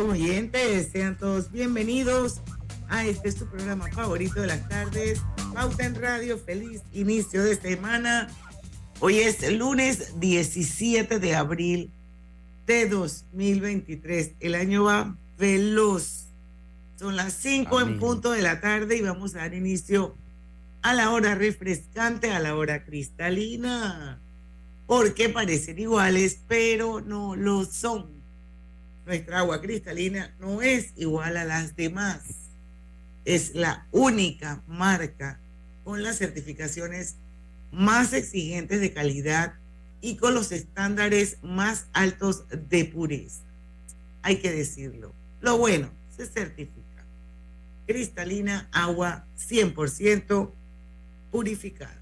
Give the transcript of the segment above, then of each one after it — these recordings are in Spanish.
Amigos oyentes, sean todos bienvenidos a este es tu programa favorito de las tardes, Pauta en Radio, feliz inicio de semana. Hoy es el lunes 17 de abril de 2023, el año va veloz. Son las 5 en punto de la tarde y vamos a dar inicio a la hora refrescante, a la hora cristalina, porque parecen iguales, pero no lo son nuestra agua cristalina no es igual a las demás. Es la única marca con las certificaciones más exigentes de calidad y con los estándares más altos de pureza. Hay que decirlo. Lo bueno, se certifica. Cristalina, agua 100% purificada.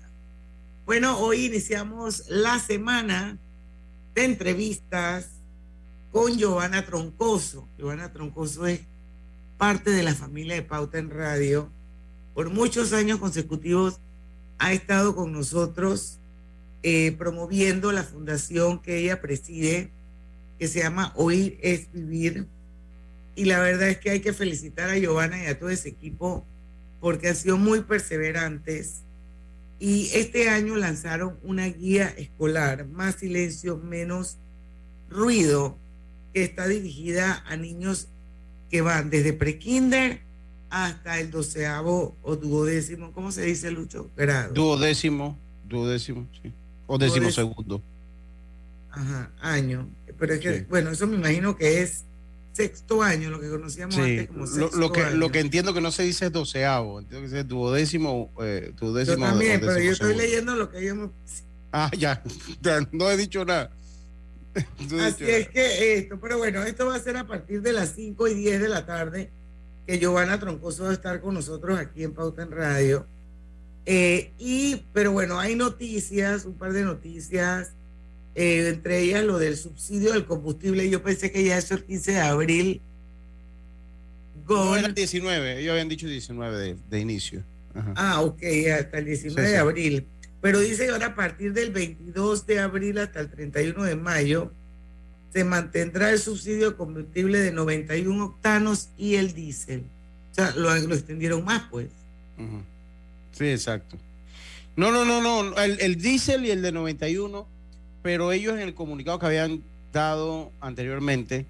Bueno, hoy iniciamos la semana de entrevistas con Giovanna Troncoso. Giovanna Troncoso es parte de la familia de Pauta en Radio. Por muchos años consecutivos ha estado con nosotros eh, promoviendo la fundación que ella preside, que se llama Oír es Vivir. Y la verdad es que hay que felicitar a Giovanna y a todo ese equipo porque han sido muy perseverantes. Y este año lanzaron una guía escolar, Más silencio, menos ruido, que está dirigida a niños que van desde prekinder hasta el doceavo o duodécimo, ¿cómo se dice, Lucho? Grado. Duodécimo, duodécimo, sí. O décimo segundo. Ajá, año. Pero es que, bueno, eso me imagino que es sexto año, lo que conocíamos antes como sexto lo, que, año. Lo que entiendo que no se dice es doceavo, entiendo que es duodécimo, eh, duodécimo. Yo también, pero yo estoy leyendo lo que me... Ah, ya, no he dicho nada. Así es que esto, pero bueno, esto va a ser a partir de las 5 y 10 de la tarde que Giovanna Troncoso va a estar con nosotros aquí en Pauta en Radio. Eh, y, pero bueno, hay noticias, un par de noticias, eh, entre ellas lo del subsidio del combustible. Yo pensé que ya eso el 15 de abril. No, era el 19, ellos habían dicho 19 de, de inicio. Ajá. Ah, ok, hasta el 19 Sí, sí. de abril. Pero dice que ahora a partir del 22 de abril hasta el 31 de mayo se mantendrá el subsidio de combustible de 91 octanos y el diésel. O sea, lo, extendieron más, pues. Sí, exacto. No, no, no, no, el, el diésel y el de 91, pero ellos en el comunicado que habían dado anteriormente,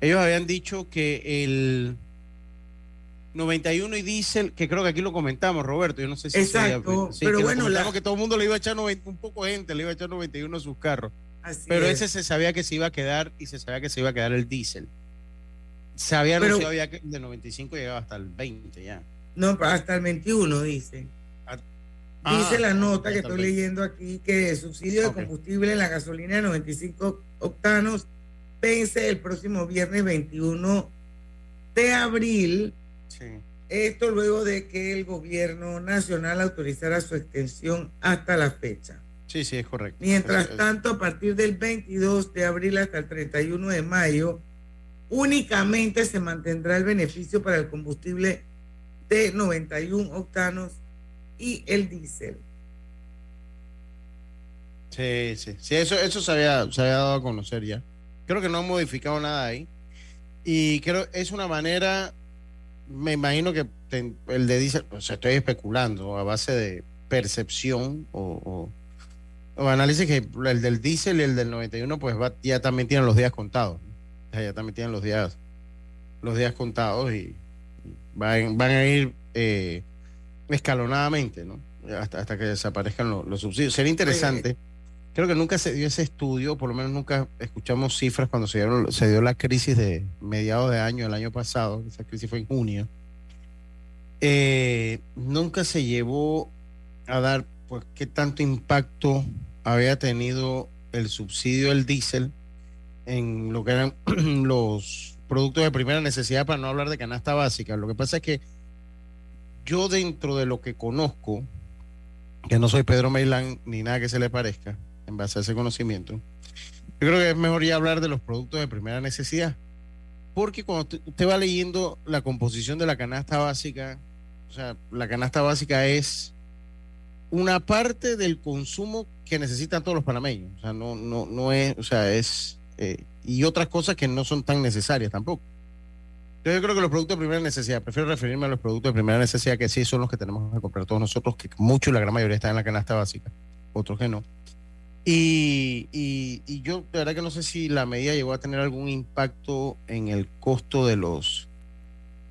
ellos habían dicho que el 91 y diésel, que creo que aquí lo comentamos, Roberto, yo no sé si Exacto, sí, pero que bueno, la- que todo el mundo le iba a echar 90, un poco de gente le iba a echar 91 a sus carros, Así pero es. ese se sabía que se iba a quedar y se sabía que se iba a quedar el diésel. Se había anunciado ya que de 95 llegaba hasta el 20 ya. No, hasta el 21 dice. Ah, Dice la nota que estoy 20. leyendo aquí que el subsidio de combustible en la gasolina de 95 octanos vence el próximo viernes 21 de abril. Sí. Esto luego de que el gobierno nacional autorizara su extensión hasta la fecha. Sí, sí, es correcto. Mientras tanto, a partir del 22 de abril hasta el 31 de mayo, únicamente se mantendrá el beneficio para el combustible de 91 octanos y el diésel. Sí, sí, sí, eso, eso se, había, se había dado a conocer ya. Creo que no han modificado nada ahí. Y creo es una manera, me imagino que el de diésel, o sea, estoy especulando a base de percepción o, análisis que el del diésel y el del 91 pues va, ya también tienen los días contados. O sea, ya también tienen los días, los días contados y, van, a ir eh, escalonadamente, ¿no? Hasta, hasta que desaparezcan los subsidios. Sería interesante. Creo que nunca se dio ese estudio, por lo menos nunca escuchamos cifras cuando se, dieron, se dio la crisis de mediados de año, el año pasado, esa crisis fue en junio. Eh, nunca se llevó a dar pues qué tanto impacto había tenido el subsidio del diésel en lo que eran los productos de primera necesidad, para no hablar de canasta básica. Lo que pasa es que yo dentro de lo que conozco, que no soy Pedro Meilán ni nada que se le parezca, en base a ese conocimiento, yo creo que es mejor ya hablar de los productos de primera necesidad. Porque cuando usted va leyendo la composición de la canasta básica, o sea, la canasta básica es una parte del consumo que necesitan todos los panameños. O sea, no, no, no es, o sea, es, eh, y otras cosas que no son tan necesarias tampoco. Entonces yo creo que los productos de primera necesidad, prefiero referirme a los productos de primera necesidad que sí son los que tenemos que comprar todos nosotros, que mucho y la gran mayoría están en la canasta básica, otros que no. Y, y, y, yo de verdad que no sé si la medida llegó a tener algún impacto en el costo de los,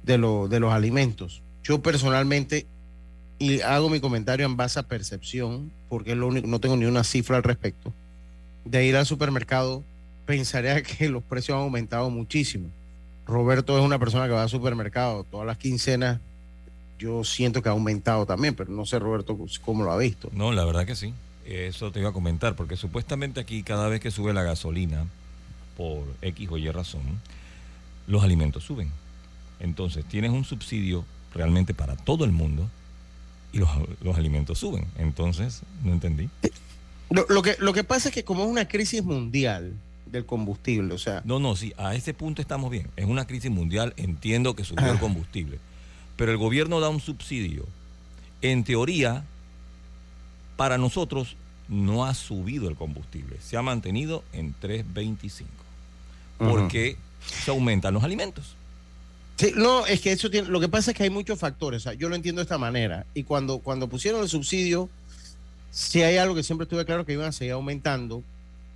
de, lo, de los alimentos. Yo personalmente y hago mi comentario en base a percepción, porque es lo único, no tengo ni una cifra al respecto, de ir al supermercado, pensaría que los precios han aumentado muchísimo. Roberto es una persona que va al supermercado todas las quincenas. Yo siento que ha aumentado también, pero no sé, Roberto, cómo lo ha visto. No, la verdad que sí. Eso te iba a comentar, porque supuestamente aquí cada vez que sube la gasolina, por X o Y razón, los alimentos suben. Entonces, tienes un subsidio realmente para todo el mundo y los, los alimentos suben. Entonces, no entendí. Lo, lo, que, lo que pasa es que como es una crisis mundial del combustible, o sea... No, no, sí, a ese punto estamos bien. Es una crisis mundial, entiendo que subió el combustible. Pero el gobierno da un subsidio. En teoría, para nosotros no ha subido el combustible. Se ha mantenido en 3.25. Porque uh -huh. se aumentan los alimentos. Sí, no, es que eso tiene, lo que pasa es que hay muchos factores, o sea, yo lo entiendo de esta manera, y cuando, cuando pusieron el subsidio, si hay algo que siempre estuve claro que iban a seguir aumentando,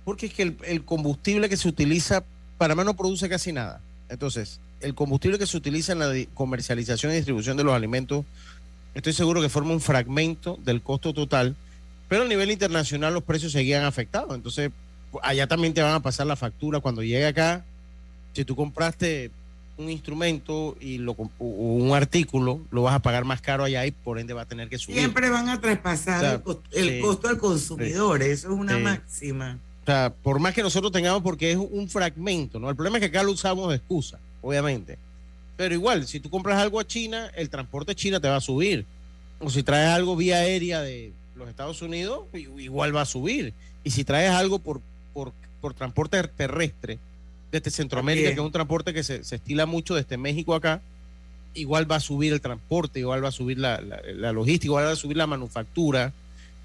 porque es que el, el combustible que se utiliza, Panamá no produce casi nada, entonces, el combustible que se utiliza en la comercialización y distribución de los alimentos, estoy seguro que forma un fragmento del costo total, pero a nivel internacional los precios seguían afectados, entonces, allá también te van a pasar la factura cuando llegue acá, si tú compraste un instrumento y lo, un artículo, lo vas a pagar más caro allá y por ende va a tener que subir. Siempre van a traspasar o sea, el, costo, el sí, costo al consumidor, sí, eso es una sí. máxima. O sea, por más que nosotros tengamos, porque es un fragmento, ¿no? El problema es que acá lo usamos de excusa, obviamente. Pero igual, si tú compras algo a China, el transporte a China te va a subir. O si traes algo vía aérea de los Estados Unidos, igual va a subir. Y si traes algo por, por, por transporte terrestre, desde Centroamérica, que es un transporte que se, se, estila mucho desde México acá, igual va a subir el transporte, igual va a subir la, la, la, logística, igual va a subir la manufactura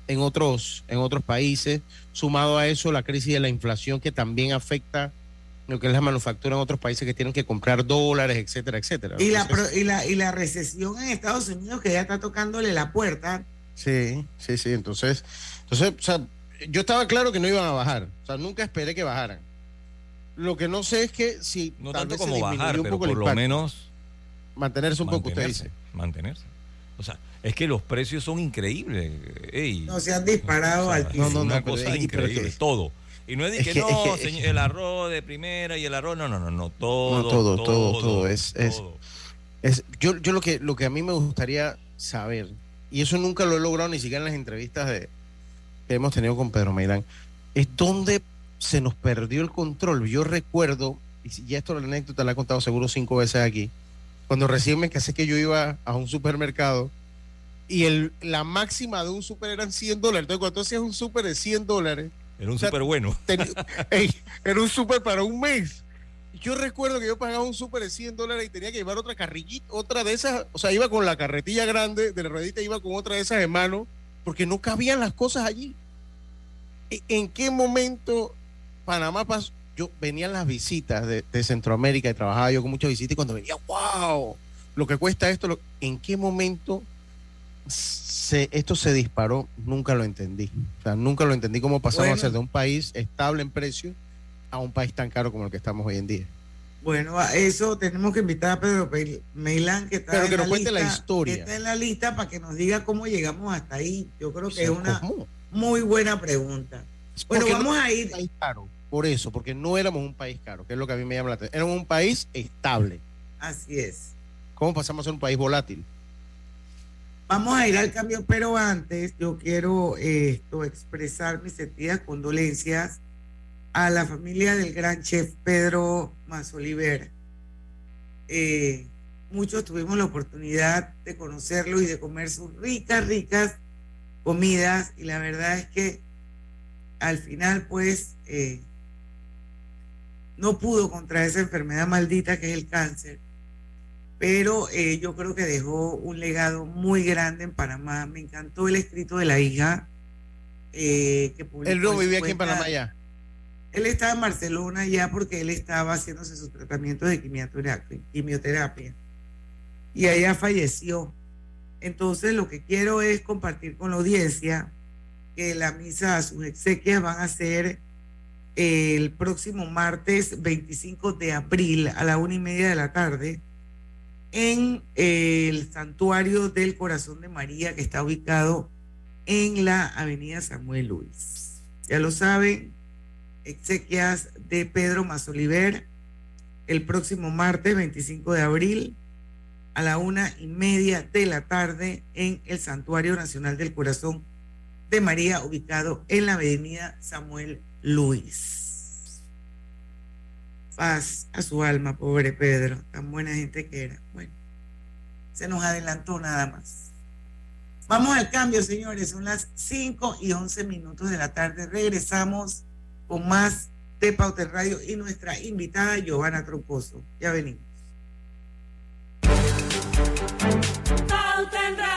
en otros, en otros países. Sumado a eso, la crisis de la inflación que también afecta lo que es la manufactura en otros países que tienen que comprar dólares, etcétera, etcétera. Y, Entonces, la, y, la, y la recesión en Estados Unidos que ya está tocándole la puerta. Sí, sí, sí. Entonces, entonces o sea, yo estaba claro que no iban a bajar. O sea, nunca esperé que bajaran. Lo que no sé es que si no tanto como bajar, pero por lo menos mantenerse un poco, usted dice. Mantenerse. O sea, es que los precios son increíbles. Ey, no se han disparado o sea, altísimo. No, no, una cosa es, increíble, todo. Y no es de es que, no, es que, señor, el arroz de primera y el arroz, no, no, no, no, todo, no, todo, todo, todo, todo, es, todo. es, es, yo, yo lo que, lo que a mí me gustaría saber, y eso nunca lo he logrado ni siquiera en las entrevistas de, que hemos tenido con Pedro Meirán, es dónde se nos perdió el control. Yo recuerdo, y ya esto la anécdota la he contado seguro cinco veces aquí, cuando recién me casé que yo iba a un supermercado y el, la máxima de un super eran 100 dólares. Entonces, cuando tú hacías un super de 100 dólares. Era un o sea, super bueno. Ten, ey, era un super para un mes. Yo recuerdo que yo pagaba un super de 100 dólares y tenía que llevar otra carrillita, otra de esas. O sea, iba con la carretilla grande de la ruedita, iba con otra de esas de mano, porque no cabían las cosas allí. ¿En qué momento Panamá pasó? Yo venían las visitas de, de, Centroamérica y trabajaba yo con muchas visitas y cuando venía, wow, lo que cuesta esto, lo, ¿en qué momento se, esto se disparó? Nunca lo entendí. O sea, nunca lo entendí cómo pasamos bueno. a ser de un país estable en precio a un país tan caro como el que estamos hoy en día. Bueno, a eso tenemos que invitar a Pedro Pe- Meilán, que está, Pero en que la nos cuente la lista, historia. que está en la lista para que nos diga cómo llegamos hasta ahí. Yo creo que es una ¿cómo? muy buena pregunta. Bueno, Porque no vamos a ir. país caro, por eso, porque no éramos un país caro, que es lo que a mí me llama la atención. Éramos un país estable. Así es. ¿Cómo pasamos a ser un país volátil? Vamos a ir al cambio, pero antes yo quiero eh, esto, expresar mis sentidas condolencias a la familia del gran chef Pedro Mazoliver. Eh, muchos tuvimos la oportunidad de conocerlo y de comer sus ricas, ricas comidas y la verdad es que al final pues eh, no pudo contra esa enfermedad maldita que es el cáncer pero eh, yo creo que dejó un legado muy grande en Panamá. Me encantó el escrito de la hija eh, que publicó. Él no vivía aquí en. Panamá ya. Él estaba en Barcelona ya porque él estaba haciéndose sus tratamientos de quimioterapia, y allá falleció. Entonces lo que quiero es compartir con la audiencia que la misa sus exequias van a ser el próximo martes 25 de abril a la una y media de la tarde en el santuario del corazón de María que está ubicado en la avenida Samuel Luis. Ya lo saben, exequias de Pedro Mazoliver el próximo martes 25 de abril a la una y media de la tarde en el Santuario Nacional del Corazón de María, ubicado en la avenida Samuel Luis. Paz a su alma, pobre Pedro, tan buena gente que era. Bueno, se nos adelantó nada más. Vamos al cambio, señores. Son las 5 y 11 minutos de la tarde. Regresamos con más de Pauta en Radio y nuestra invitada Giovanna Troncoso. Ya venimos. Radio.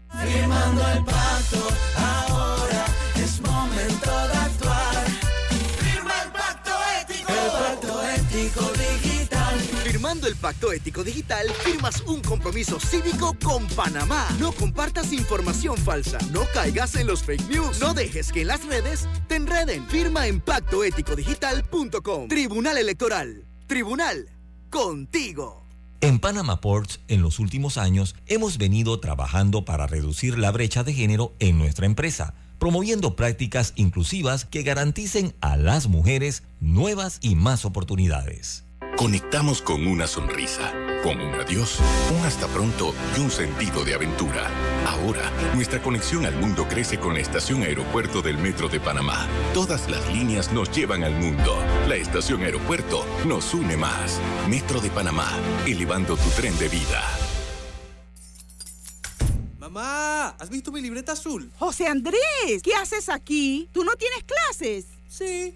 Firmando el pacto, ahora es momento de actuar. Firma el pacto ético. El pacto ético digital. Firmando el Pacto Ético Digital, firmas un compromiso cívico con Panamá. No compartas información falsa, no caigas en los fake news, no dejes que las redes te enreden. Firma en pactoeticodigital.com. Tribunal Electoral. Tribunal. Contigo. En Panama Ports, en los últimos años, hemos venido trabajando para reducir la brecha de género en nuestra empresa, promoviendo prácticas inclusivas que garanticen a las mujeres nuevas y más oportunidades. Conectamos con una sonrisa, con un adiós, un hasta pronto y un sentido de aventura. Ahora, nuestra conexión al mundo crece con la estación aeropuerto del Metro de Panamá. Todas las líneas nos llevan al mundo. La estación aeropuerto nos une más. Metro de Panamá, elevando tu tren de vida. Mamá, ¿has visto mi libreta azul? José Andrés, ¿qué haces aquí? ¿Tú no tienes clases? Sí,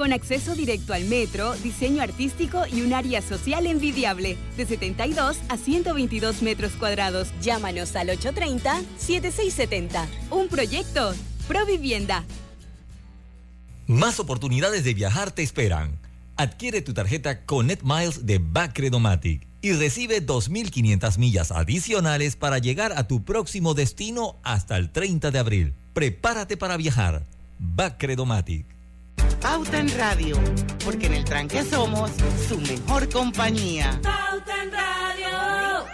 con acceso directo al metro, diseño artístico y un área social envidiable, de 72 a 122 metros cuadrados. Llámanos al 830-7670. Un proyecto, Provivienda. Más oportunidades de viajar te esperan. Adquiere tu tarjeta Connect Miles de Bacredomatic y recibe 2.500 millas adicionales para llegar a tu próximo destino hasta el 30 de abril. Prepárate para viajar. Bacredomatic. Pauta en Radio, porque en el tranque somos su mejor compañía. Pauta en Radio.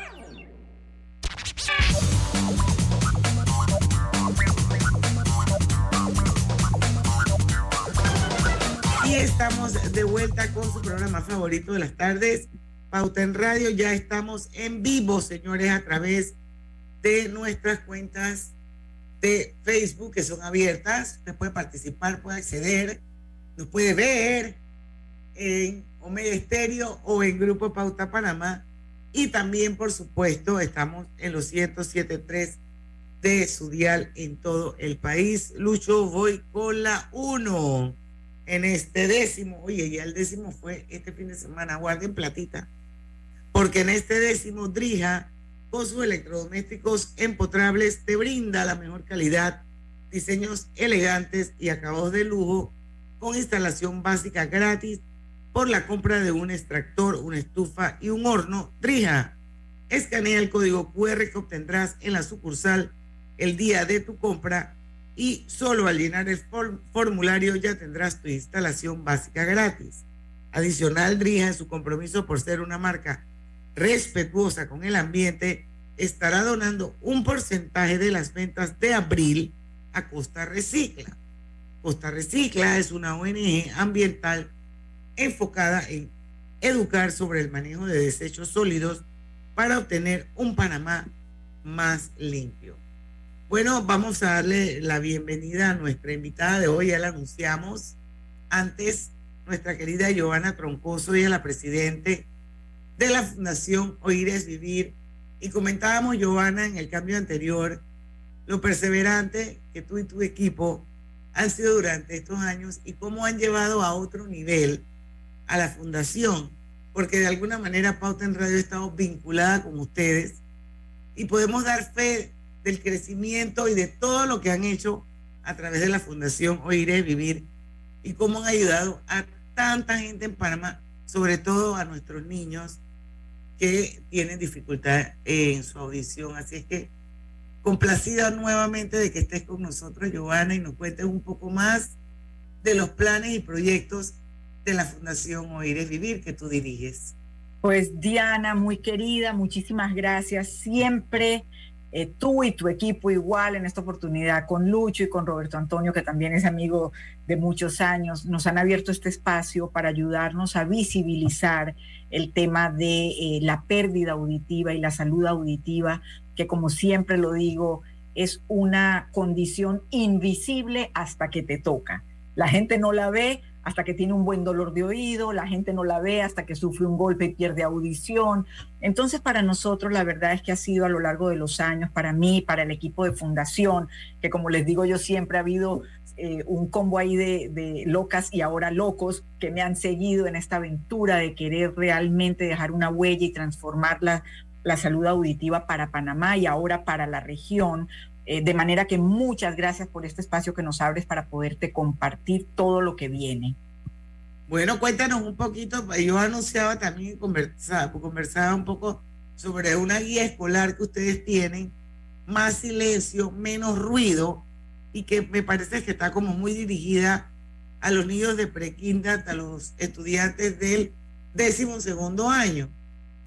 Y estamos de vuelta con su programa favorito de las tardes, Pauta en Radio. Ya estamos en vivo, señores, a través de nuestras cuentas de Facebook que son abiertas. Usted puede participar, puede acceder, nos puede ver en Omega Estéreo o en Grupo Pauta Panamá. Y también, por supuesto, estamos en los 107.3 de su dial en todo el país. Lucho, voy con la 1 en este décimo. Oye, ya el décimo fue este fin de semana. Guarden platita. Porque en este décimo, Drija, con sus electrodomésticos empotrables, te brinda la mejor calidad, diseños elegantes y acabados de lujo, con instalación básica gratis por la compra de un extractor, una estufa y un horno. Drija, escanea el código QR que obtendrás en la sucursal el día de tu compra y solo al llenar el formulario ya tendrás tu instalación básica gratis. Adicional, Drija, en su compromiso por ser una marca respetuosa con el ambiente, estará donando un porcentaje de las ventas de abril a Costa Recicla. Costa Recicla es una ONG ambiental enfocada en educar sobre el manejo de desechos sólidos para obtener un Panamá más limpio. Bueno, vamos a darle la bienvenida a nuestra invitada de hoy, ya la anunciamos. Antes, nuestra querida Giovanna Troncoso, ella es la presidente de la Fundación Oír es Vivir. Y comentábamos, Giovanna, en el cambio anterior, lo perseverante que tú y tu equipo han sido durante estos años y cómo han llevado a otro nivel a la fundación, porque de alguna manera Pauta en Radio ha estado vinculada con ustedes y podemos dar fe del crecimiento y de todo lo que han hecho a través de la fundación Oiré Vivir y cómo han ayudado a tanta gente en Panamá, sobre todo a nuestros niños que tienen dificultad en su audición. Así es que complacida nuevamente de que estés con nosotros, Giovanna, y nos cuentes un poco más de los planes y proyectos de la Fundación Oír Vivir que tú diriges. Pues Diana, muy querida, muchísimas gracias. Siempre eh, tú y tu equipo igual en esta oportunidad con Lucho y con Roberto Antonio, que también es amigo de muchos años, nos han abierto este espacio para ayudarnos a visibilizar el tema de eh, la pérdida auditiva y la salud auditiva, que como siempre lo digo, es una condición invisible hasta que te toca. La gente no la ve, hasta que tiene un buen dolor de oído, la gente no la ve hasta que sufre un golpe y pierde audición. Entonces, para nosotros, la verdad es que ha sido a lo largo de los años, para mí, para el equipo de fundación, que como les digo yo, siempre ha habido eh, un combo ahí de, locas y ahora locos que me han seguido en esta aventura de querer realmente dejar una huella y transformar la, la salud auditiva para Panamá y ahora para la región, eh, de manera que muchas gracias por este espacio que nos abres para poderte compartir todo lo que viene. Bueno, cuéntanos un poquito, yo anunciaba también, conversaba, conversaba un poco sobre una guía escolar que ustedes tienen, más silencio, menos ruido, y que me parece que está como muy dirigida a los niños de prequinta, a los estudiantes del décimo segundo año.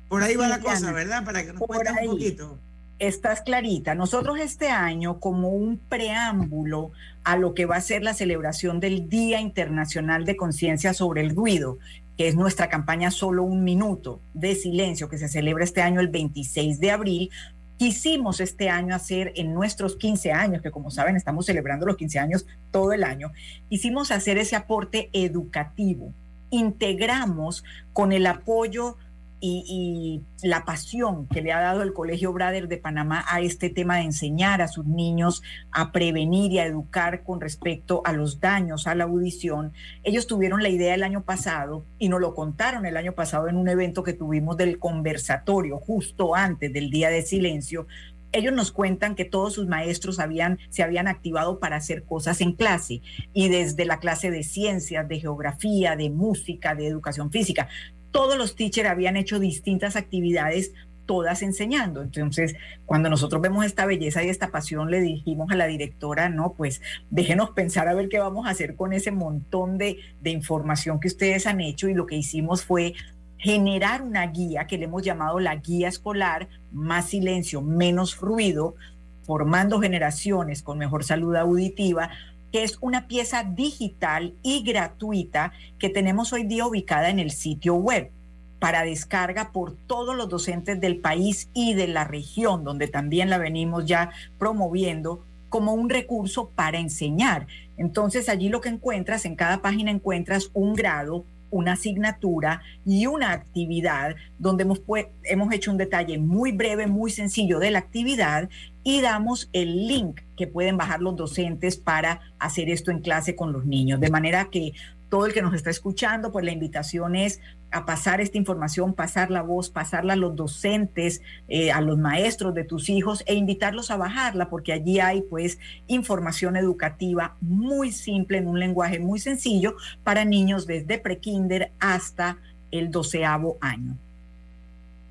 Por ahí va la cosa, ¿verdad? Para que nos cuenten un poquito estás clarita. Nosotros este año, como un preámbulo a lo que va a ser la celebración del Día Internacional de Conciencia sobre el Ruido, que es nuestra campaña Solo un Minuto de Silencio, que se celebra este año el 26 de abril, quisimos este año hacer en nuestros 15 años, que como saben estamos celebrando los 15 años todo el año, quisimos hacer ese aporte educativo. Integramos con el apoyo y, la pasión que le ha dado el Colegio Brader de Panamá a este tema de enseñar a sus niños a prevenir y a educar con respecto a los daños a la audición. Ellos tuvieron la idea el año pasado y nos lo contaron el año pasado en un evento que tuvimos del conversatorio justo antes del día de silencio, ellos nos cuentan que todos sus maestros habían, se habían activado para hacer cosas en clase y desde la clase de ciencias, de geografía, de música, de educación física, todos los teachers habían hecho distintas actividades todas enseñando. Entonces, cuando nosotros vemos esta belleza y esta pasión, le dijimos a la directora, no, pues déjenos pensar a ver qué vamos a hacer con ese montón de, de información que ustedes han hecho y lo que hicimos fue generar una guía que le hemos llamado la guía escolar, más silencio, menos ruido, formando generaciones con mejor salud auditiva, que es una pieza digital y gratuita que tenemos hoy día ubicada en el sitio web para descarga por todos los docentes del país y de la región, donde también la venimos ya promoviendo como un recurso para enseñar. Entonces allí lo que encuentras, en cada página encuentras un grado, una asignatura y una actividad donde hemos, hemos hecho un detalle muy breve, muy sencillo de la actividad y damos el link que pueden bajar los docentes para hacer esto en clase con los niños. De manera que todo el que nos está escuchando, pues la invitación es a pasar esta información, pasar la voz, pasarla a los docentes, eh, a los maestros de tus hijos e invitarlos a bajarla, porque allí hay pues información educativa muy simple, en un lenguaje muy sencillo para niños desde prekinder hasta el doceavo año.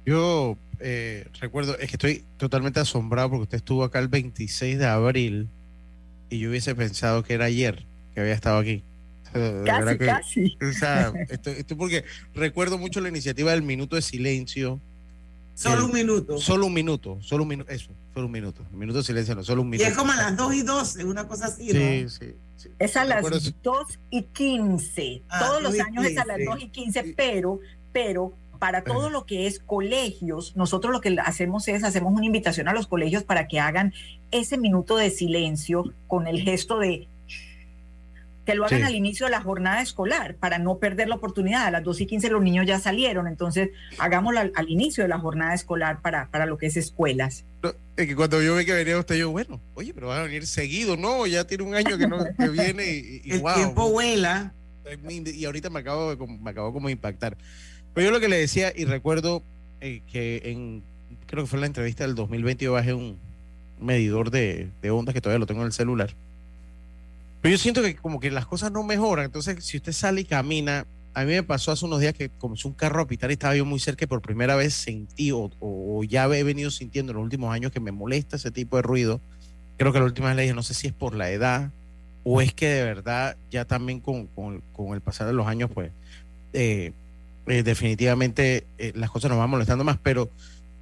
Yo eh, recuerdo, es que estoy totalmente asombrado porque usted estuvo acá el 26 de abril y yo hubiese pensado que era ayer que había estado aquí. Casi, casi. O sea, esto, porque recuerdo mucho la iniciativa del minuto de silencio. Solo un minuto. Solo un minuto, solo un minuto, eso, solo un minuto. El minuto de silencio, no, solo un minuto. Y es como a las 2 y 12, una cosa así, ¿no? Sí, sí. Es a las 2 y 15. Ah, Todos los años es a las 2 y 15, pero, pero para todo lo que es colegios, nosotros lo que hacemos es, hacemos una invitación a los colegios para que hagan ese minuto de silencio con el gesto de que lo hagan al inicio de la jornada escolar para no perder la oportunidad. A las 2 y 15 los niños ya salieron, entonces hagámoslo al, inicio de la jornada escolar para, para lo que es escuelas. es que cuando yo vi que venía usted, yo, bueno, oye, pero van a venir seguido, no, ya tiene un año que, no, que viene y, El tiempo vuela. Y ahorita me acabo, de, me acabo como de impactar. Pero yo lo que le decía, y recuerdo eh, que en, creo que fue en la entrevista del 2020, yo bajé un medidor de, de ondas que todavía lo tengo en el celular pero yo siento que como que las cosas no mejoran. Entonces, si usted sale y camina, a mí me pasó hace unos días que comenzó un carro a pitar y estaba yo muy cerca y por primera vez sentí o, ya he venido sintiendo en los últimos años que me molesta ese tipo de ruido. Creo que la última vez no sé si es por la edad o es que de verdad ya también con, con, el pasar de los años, pues eh, eh, definitivamente eh, las cosas nos van molestando más. Pero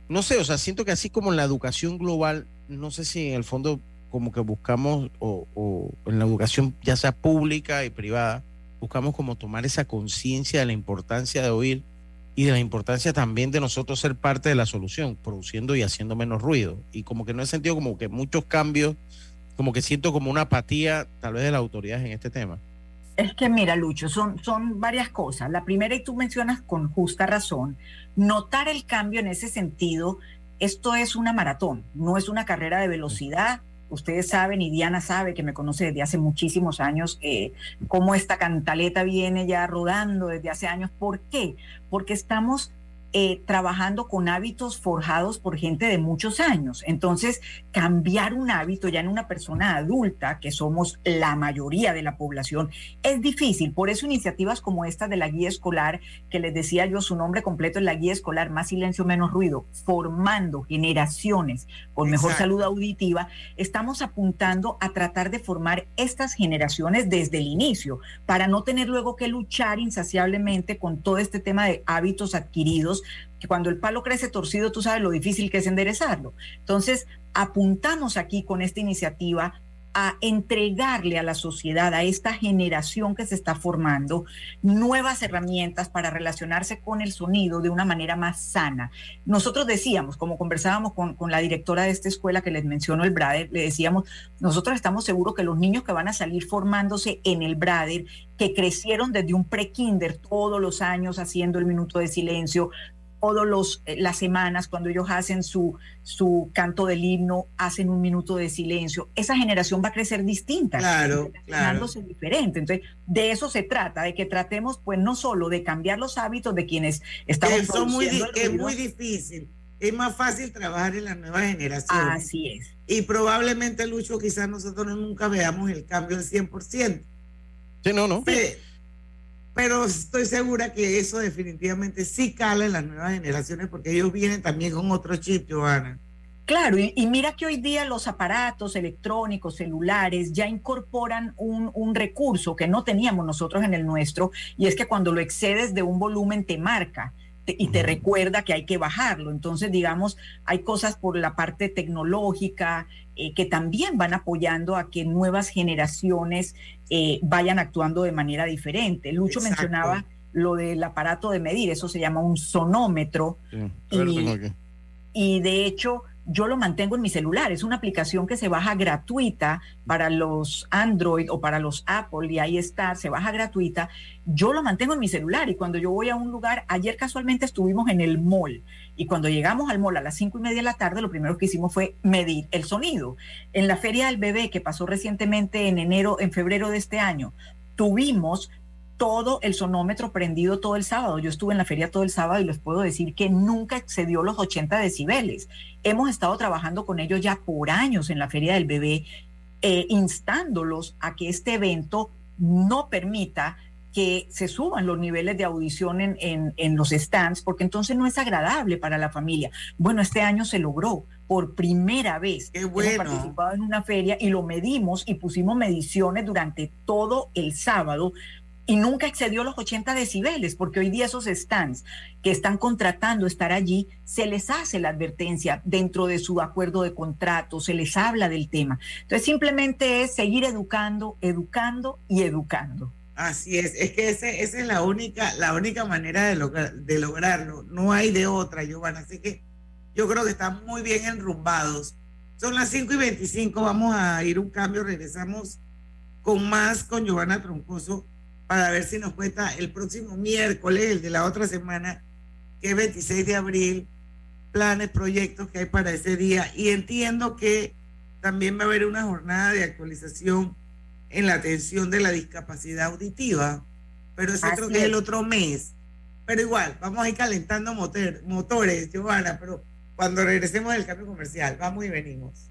no sé, o sea, siento que así como en la educación global, no sé si en el fondo como que buscamos, o, en la educación ya sea pública y privada, buscamos como tomar esa conciencia de la importancia de oír y de la importancia también de nosotros ser parte de la solución, produciendo y haciendo menos ruido. Y como que no he sentido como que muchos cambios, como que siento como una apatía tal vez de las autoridades en este tema. Es que mira, Lucho, son, son varias cosas. La primera, y tú mencionas con justa razón, notar el cambio en ese sentido, esto es una maratón, no es una carrera de velocidad, ustedes saben y Diana sabe que me conoce desde hace muchísimos años, eh, cómo esta cantaleta viene ya rodando desde hace años. ¿Por qué? Porque estamos eh, trabajando con hábitos forjados por gente de muchos años. Entonces, cambiar un hábito ya en una persona adulta, que somos la mayoría de la población, es difícil. Por eso iniciativas como esta de la guía escolar, que les decía yo, su nombre completo es la guía escolar, más silencio, menos ruido, formando generaciones con mejor salud auditiva, estamos apuntando a tratar de formar estas generaciones desde el inicio, para no tener luego que luchar insaciablemente con todo este tema de hábitos adquiridos que cuando el palo crece torcido, tú sabes lo difícil que es enderezarlo. Entonces, apuntamos aquí con esta iniciativa a entregarle a la sociedad, a esta generación que se está formando, nuevas herramientas para relacionarse con el sonido de una manera más sana. Nosotros decíamos, como conversábamos con, la directora de esta escuela que les mencionó el Brader, le decíamos, nosotros estamos seguros que los niños que van a salir formándose en el Brader, que crecieron desde un pre-kinder todos los años haciendo el minuto de silencio, todas eh, las semanas, cuando ellos hacen su, su canto del himno, hacen un minuto de silencio. Esa generación va a crecer distinta, claro, claro. diferente. Entonces, de eso se trata, de que tratemos, pues, no solo de cambiar los hábitos de quienes estamos Es muy, es muy difícil. Es más fácil trabajar en las nuevas generaciones. Así es. Y probablemente, Lucho, quizás nosotros nunca veamos el cambio al 100%. Sí, no, no pero estoy segura que eso definitivamente sí cala en las nuevas generaciones porque ellos vienen también con otro chip, Joana. Claro, y, mira que hoy día los aparatos electrónicos, celulares, ya incorporan un, un, recurso que no teníamos nosotros en el nuestro, y es que cuando lo excedes de un volumen te marca y te recuerda que hay que bajarlo. Entonces, digamos, hay cosas por la parte tecnológica eh, que también van apoyando a que nuevas generaciones eh, vayan actuando de manera diferente. Lucho mencionaba lo del aparato de medir, eso se llama un sonómetro. y, y de hecho, yo lo mantengo en mi celular. Es una aplicación que se baja gratuita para los Android o para los Apple y ahí está, se baja gratuita. Yo lo mantengo en mi celular y cuando yo voy a un lugar, ayer casualmente estuvimos en el mall y cuando llegamos al mall a las cinco y media de la tarde, lo primero que hicimos fue medir el sonido. En la Feria del Bebé que pasó recientemente en enero, en febrero de este año, tuvimos todo el sonómetro prendido todo el sábado. Yo estuve en la feria todo el sábado y les puedo decir que nunca excedió los 80 decibeles. Hemos estado trabajando con ellos ya por años en la feria del bebé, eh, instándolos a que este evento no permita que se suban los niveles de audición en, en, los stands, porque entonces no es agradable para la familia. Bueno, este año se logró por primera vez. Qué bueno. Hemos participado en una feria y lo medimos y pusimos mediciones durante todo el sábado y nunca excedió los 80 decibeles, porque hoy día esos stands que están contratando estar allí, se les hace la advertencia dentro de su acuerdo de contrato, se les habla del tema. Entonces simplemente es seguir educando, educando y educando. Así es, es que esa es la única, la única manera de, de lograrlo, no hay de otra, Giovanna. Así que yo creo que están muy bien enrumbados. Son las 5 y 25, vamos a ir un cambio, regresamos con más con Giovanna Troncoso para ver si nos cuenta el próximo miércoles, el de la otra semana, que es 26 de abril, planes, proyectos que hay para ese día. Y entiendo que también va a haber una jornada de actualización en la atención de la discapacidad auditiva, pero eso creo que es el otro mes. Pero igual, vamos a ir calentando motor, motores, Giovanna, pero cuando regresemos del cambio comercial, vamos y venimos.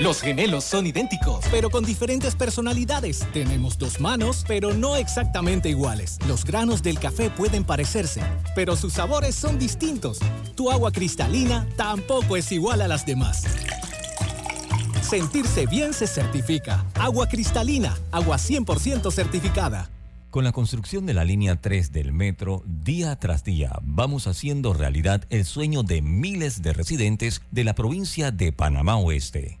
Los gemelos son idénticos, pero con diferentes personalidades. Tenemos dos manos, pero no exactamente iguales. Los granos del café pueden parecerse, pero sus sabores son distintos. Tu agua cristalina tampoco es igual a las demás. Sentirse bien se certifica. Agua cristalina, agua 100% certificada. Con la construcción de la línea 3 del metro, día tras día vamos haciendo realidad el sueño de miles de residentes de la provincia de Panamá Oeste.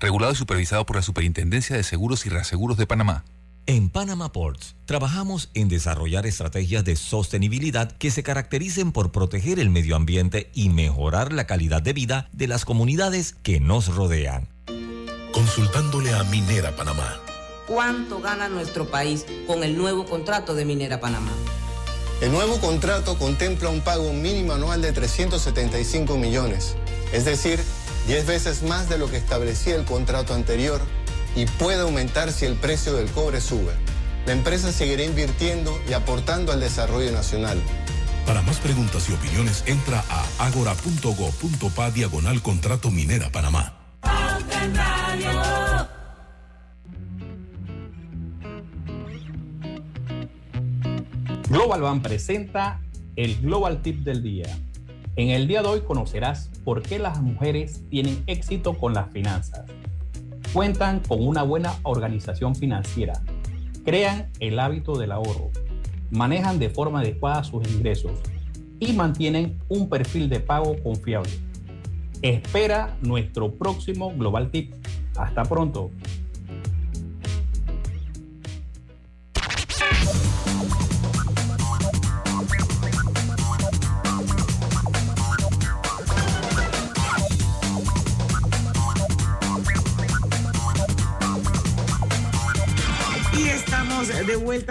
regulado y supervisado por la Superintendencia de Seguros y Reaseguros de Panamá. En Panama Ports trabajamos en desarrollar estrategias de sostenibilidad que se caractericen por proteger el medio ambiente y mejorar la calidad de vida de las comunidades que nos rodean. Consultándole a Minera Panamá. ¿Cuánto gana nuestro país con el nuevo contrato de Minera Panamá? El nuevo contrato contempla un pago mínimo anual de 375 millones, es decir, 10 veces más de lo que establecía el contrato anterior y puede aumentar si el precio del cobre sube. La empresa seguirá invirtiendo y aportando al desarrollo nacional. Para más preguntas y opiniones, entra a agora.go.pa diagonal contrato minera Panamá. Global Bank presenta el Global Tip del día en el día de hoy conocerás por qué las mujeres tienen éxito con las finanzas. Cuentan con una buena organización financiera, crean el hábito del ahorro, manejan de forma adecuada sus ingresos y mantienen un perfil de pago confiable. Espera nuestro próximo Global Tip. Hasta pronto.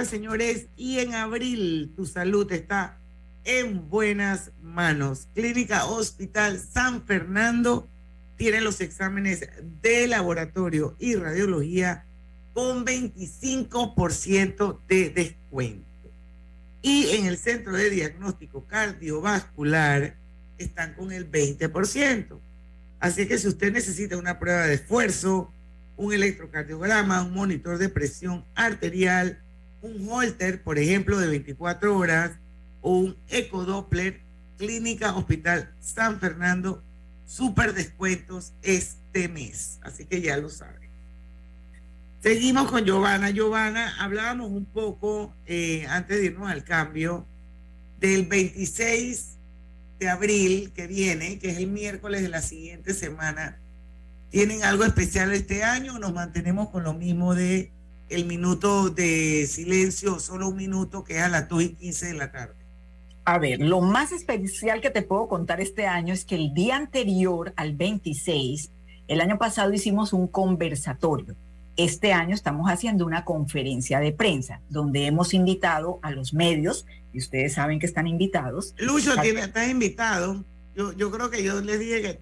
Señores, y en abril tu salud está en buenas manos. Clínica Hospital San Fernando tiene los exámenes de laboratorio y radiología con 25% de descuento. Y en el centro de diagnóstico cardiovascular están con el 20%. Así que si usted necesita una prueba de esfuerzo, un electrocardiograma, un monitor de presión arterial, un holter, por ejemplo, de 24 horas, o un ecodoppler, Clínica Hospital San Fernando, super descuentos este mes. Así que ya lo saben. Seguimos con Giovanna. Giovanna, hablábamos un poco eh, antes de irnos al cambio del 26 de abril que viene, que es el miércoles de la siguiente semana. ¿Tienen algo especial este año o nos mantenemos con lo mismo de el minuto de silencio, solo un minuto, que es a las 2 y 15 de la tarde? A ver, lo más especial que te puedo contar este año es que el día anterior al 26, el año pasado hicimos un conversatorio. Este año estamos haciendo una conferencia de prensa donde hemos invitado a los medios, y ustedes saben que están invitados. Lucho, estás invitado. Yo, yo creo que yo les dije que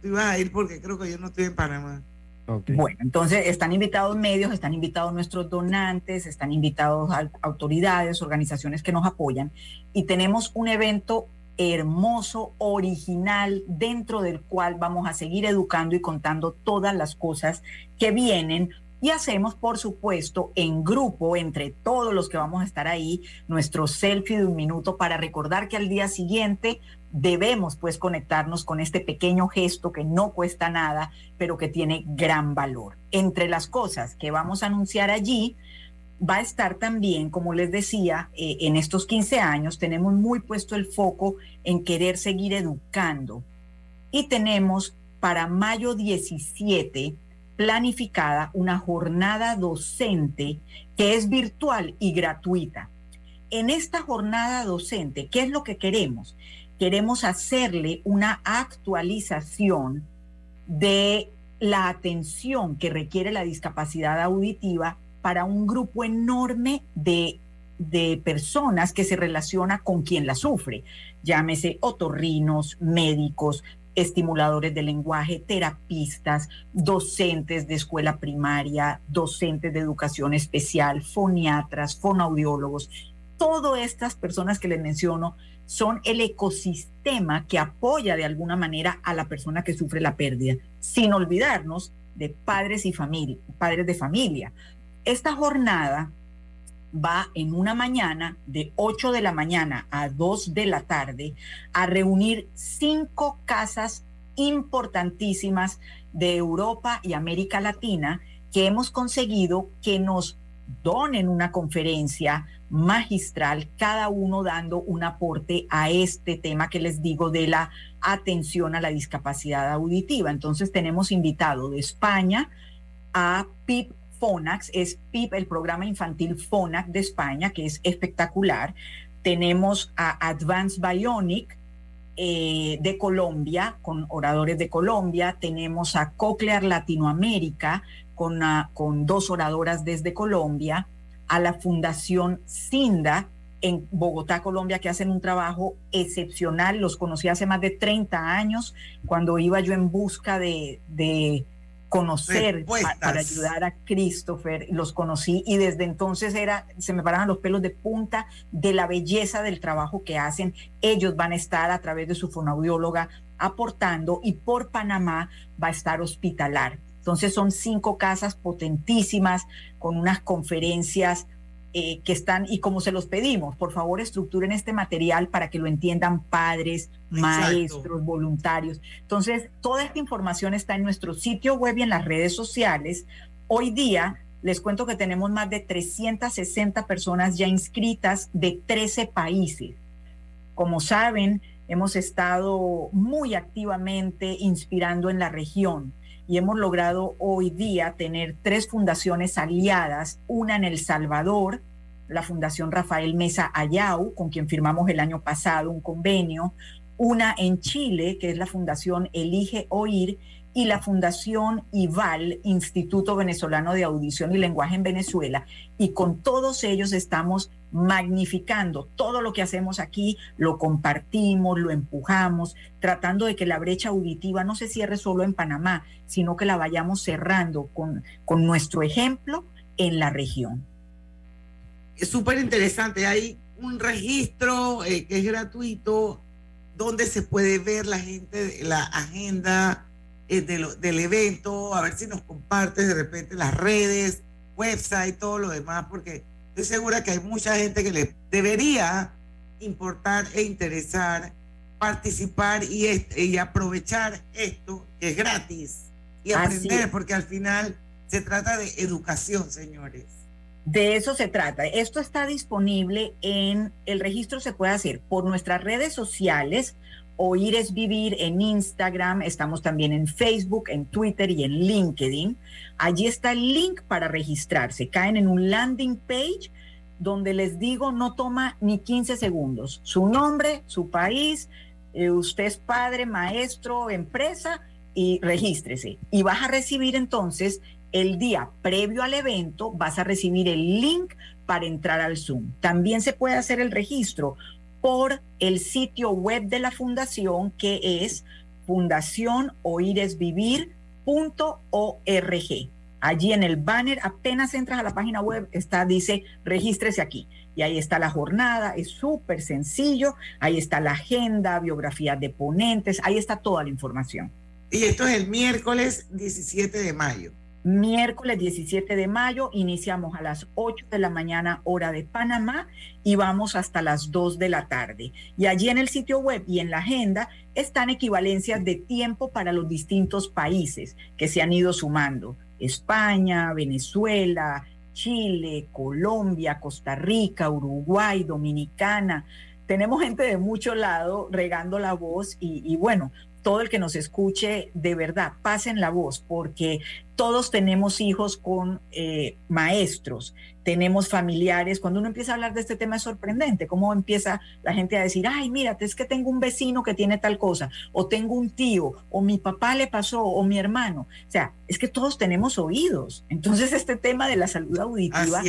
tú ibas a ir porque creo que yo no estoy en Panamá. Bueno, entonces están invitados medios, están invitados nuestros donantes, están invitados autoridades, organizaciones que nos apoyan y tenemos un evento hermoso, original, dentro del cual vamos a seguir educando y contando todas las cosas que vienen. Y hacemos, por supuesto, en grupo, entre todos los que vamos a estar ahí, nuestro selfie de un minuto para recordar que al día siguiente debemos pues conectarnos con este pequeño gesto que no cuesta nada, pero que tiene gran valor. Entre las cosas que vamos a anunciar allí, va a estar también, como les decía, eh, en estos 15 años tenemos muy puesto el foco en querer seguir educando y tenemos para mayo 17 planificada una jornada docente que es virtual y gratuita. En esta jornada docente, ¿qué es lo que queremos? Queremos hacerle una actualización de la atención que requiere la discapacidad auditiva para un grupo enorme de, de personas que se relaciona con quien la sufre. Llámese otorrinos, médicos, estimuladores de lenguaje, terapistas, docentes de escuela primaria, docentes de educación especial, foniatras, fonoaudiólogos, todas estas personas que les menciono son el ecosistema que apoya de alguna manera a la persona que sufre la pérdida, sin olvidarnos de padres y familia, padres de familia. Esta jornada va en una mañana de 8 de la mañana a 2 de la tarde a reunir cinco casas importantísimas de Europa y América Latina que hemos conseguido que nos donen una conferencia magistral, cada uno dando un aporte a este tema que les digo de la atención a la discapacidad auditiva. Entonces tenemos invitado de España a PIP Fonax, es PIP, el programa infantil Fonax de España, que es espectacular. Tenemos a Advanced Bionic, eh, de Colombia, con oradores de Colombia, tenemos a Cochlear Latinoamérica, con, con dos oradoras desde Colombia, a la Fundación Cinda en Bogotá, Colombia, que hacen un trabajo excepcional. Los conocí hace más de 30 años, cuando iba yo en busca de, de conocer para ayudar a Christopher, los conocí y desde entonces era, se me paraban los pelos de punta de la belleza del trabajo que hacen. Ellos van a estar a través de su fonaudióloga aportando y por Panamá va a estar hospitalar. Entonces son cinco casas potentísimas con unas conferencias eh, que están, y como se los pedimos, por favor estructuren este material para que lo entiendan padres, maestros, voluntarios. Entonces, toda esta información está en nuestro sitio web y en las redes sociales. Hoy día les cuento que tenemos más de 360 personas ya inscritas de 13 países. Como saben, hemos estado muy activamente inspirando en la región y hemos logrado hoy día tener tres fundaciones aliadas, una en El Salvador, la Fundación Rafael Mesa Ayau, con quien firmamos el año pasado un convenio, una en Chile, que es la Fundación Elige Oír, y la Fundación IVAL, Instituto Venezolano de Audición y Lenguaje en Venezuela, y con todos ellos estamos magnificando todo lo que hacemos aquí, lo compartimos, lo empujamos, tratando de que la brecha auditiva no se cierre solo en Panamá, sino que la vayamos cerrando con, con nuestro ejemplo en la región. Es súper interesante, hay un registro eh, que es gratuito donde se puede ver la gente, la agenda eh, del evento, a ver si nos compartes de repente las redes, website, todo lo demás, porque estoy segura que hay mucha gente que le debería importar e interesar participar y, este- y aprovechar esto que es gratis y aprender, porque al final se trata de educación, señores. De eso se trata. Esto está disponible en el registro se puede hacer por nuestras redes sociales. Oír es vivir en Instagram, estamos también en Facebook, en Twitter y en LinkedIn. Allí está el link para registrarse. Caen en un landing page donde les digo no toma ni 15 segundos. Su nombre, su país, eh, usted es padre, maestro, empresa y regístrese. Y vas a recibir entonces el día previo al evento, vas a recibir el link para entrar al Zoom. También se puede hacer el registro por el sitio web de la fundación que es fundacionoiresvivir.org. Allí en el banner, apenas entras a la página web, está, dice, regístrese aquí. Y ahí está la jornada, es súper sencillo. Ahí está la agenda, biografías de ponentes, ahí está toda la información. Y esto es el miércoles 17 de mayo. Miércoles 17 de mayo iniciamos a las 8 de la mañana hora de Panamá y vamos hasta las 2 de la tarde. Y allí en el sitio web y en la agenda están equivalencias de tiempo para los distintos países que se han ido sumando. España, Venezuela, Chile, Colombia, Costa Rica, Uruguay, Dominicana. Tenemos gente de mucho lado regando la voz y, y bueno, todo el que nos escuche, de verdad, pasen la voz, porque todos tenemos hijos con eh, maestros, tenemos familiares. Cuando uno empieza a hablar de este tema es sorprendente, cómo empieza la gente a decir, ay, mírate, es que tengo un vecino que tiene tal cosa, o tengo un tío, o mi papá le pasó, o mi hermano. O sea, es que todos tenemos oídos. Entonces, este tema de la salud auditiva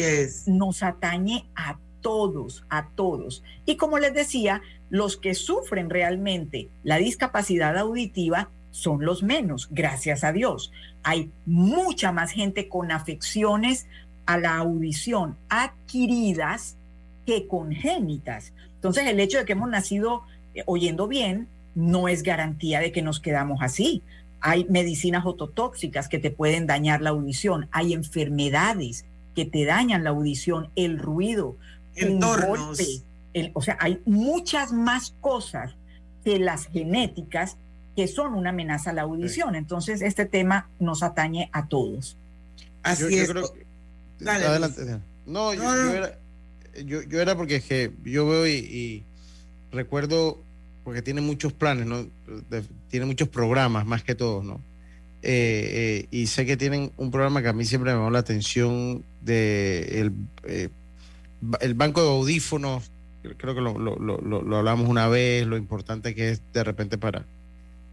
nos atañe a todos, a todos. Y como les decía, los que sufren realmente la discapacidad auditiva son los menos, gracias a Dios. Hay mucha más gente con afecciones a la audición adquiridas que congénitas. Entonces, el hecho de que hemos nacido eh, oyendo bien no es garantía de que nos quedamos así. Hay medicinas ototóxicas que te pueden dañar la audición, hay enfermedades que te dañan la audición, el ruido, Entornos. golpe, el- o sea, hay muchas más cosas que las genéticas que son una amenaza a la audición. Entonces, este tema nos atañe a todos. Así Yo- yo es. creo que- Dale, Adelante. No, yo, No, yo no. era, yo, yo era porque es que yo veo y, y recuerdo, porque tiene muchos planes, ¿no? De- tiene muchos programas, más que todos, ¿no? Eh, eh, y sé que tienen un programa que a mí siempre me llamó la atención de el, eh, el banco de audífonos, creo que lo, lo, lo, hablamos una vez, lo importante que es de repente para,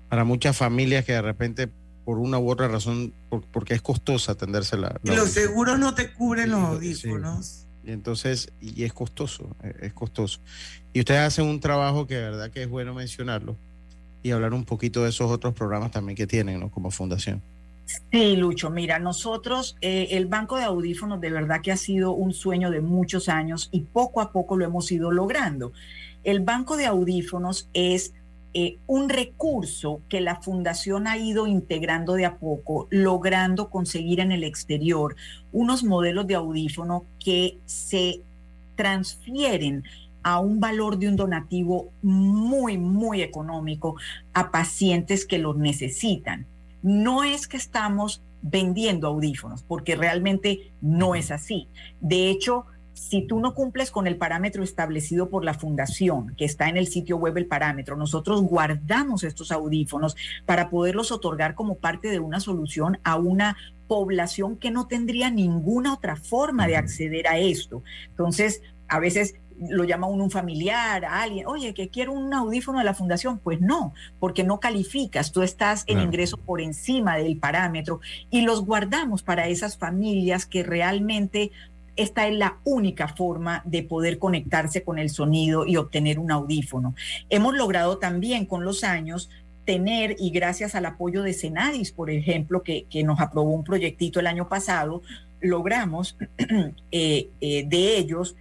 para muchas familias que de repente por una u otra razón, por- porque es costosa atenderse la, Y los seguros no te cubren los Sí, audífonos. Y entonces, y es costoso, eh, es costoso. Y ustedes hacen un trabajo que de verdad que es bueno mencionarlo y hablar un poquito de esos otros programas también que tienen, ¿no? Como fundación. Sí, Lucho, mira, nosotros, eh, el banco de audífonos de verdad que ha sido un sueño de muchos años y poco a poco lo hemos ido logrando. El banco de audífonos es eh, un recurso que la fundación ha ido integrando de a poco, logrando conseguir en el exterior unos modelos de audífono que se transfieren a un valor de un donativo muy, muy económico a pacientes que los necesitan. No es que estamos vendiendo audífonos, porque realmente no es así. De hecho, si tú no cumples con el parámetro establecido por la fundación, que está en el sitio web el parámetro, nosotros guardamos estos audífonos para poderlos otorgar como parte de una solución a una población que no tendría ninguna otra forma de acceder a esto. Entonces, a veces lo llama uno un familiar, a alguien, oye, que quiero un audífono de la fundación. Pues no, porque no calificas, tú estás en Claro. ingreso por encima del parámetro y los guardamos para esas familias que realmente esta es la única forma de poder conectarse con el sonido y obtener un audífono. Hemos logrado también con los años tener, y gracias al apoyo de Senadis, por ejemplo, que, que nos aprobó un proyectito el año pasado, logramos eh, eh, de ellos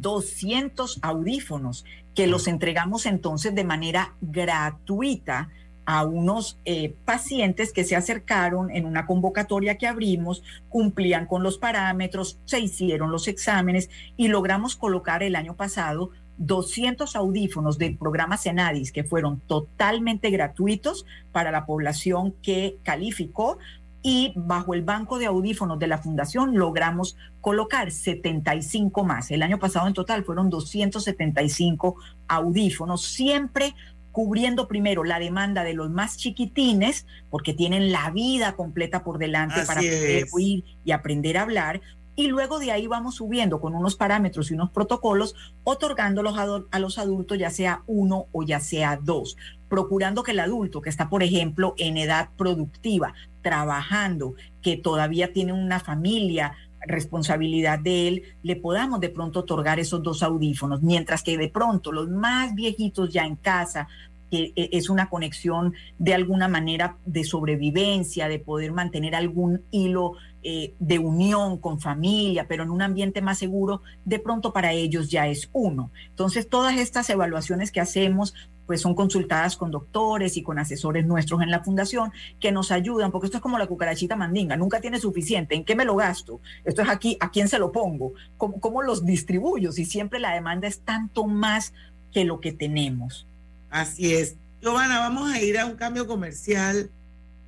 200 audífonos que los entregamos entonces de manera gratuita a unos eh, pacientes que se acercaron en una convocatoria que abrimos, cumplían con los parámetros, se hicieron los exámenes y logramos colocar el año pasado 200 audífonos del programa Senadis que fueron totalmente gratuitos para la población que calificó y bajo el banco de audífonos de la fundación logramos colocar 75 más. El año pasado en total fueron 275 audífonos, siempre cubriendo primero la demanda de los más chiquitines, porque tienen la vida completa por delante Así para poder es. oír y aprender a hablar. Y luego de ahí vamos subiendo con unos parámetros y unos protocolos, otorgándolos a, los adultos, ya sea uno o ya sea dos, procurando que el adulto que está, por ejemplo, en edad productiva, trabajando, que todavía tiene una familia, responsabilidad de él, le podamos de pronto otorgar esos dos audífonos, mientras que de pronto los más viejitos ya en casa, que eh, es una conexión de alguna manera de sobrevivencia, de poder mantener algún hilo eh, de unión con familia, pero en un ambiente más seguro, de pronto para ellos ya es uno. Entonces, todas estas evaluaciones que hacemos, pues son consultadas con doctores y con asesores nuestros en la fundación que nos ayudan, porque esto es como la cucarachita mandinga, nunca tiene suficiente, ¿en qué me lo gasto? Esto es aquí, ¿a quién se lo pongo? ¿Cómo, cómo los distribuyo? Si siempre la demanda es tanto más que lo que tenemos. Así es. Giovanna, vamos a ir a un cambio comercial.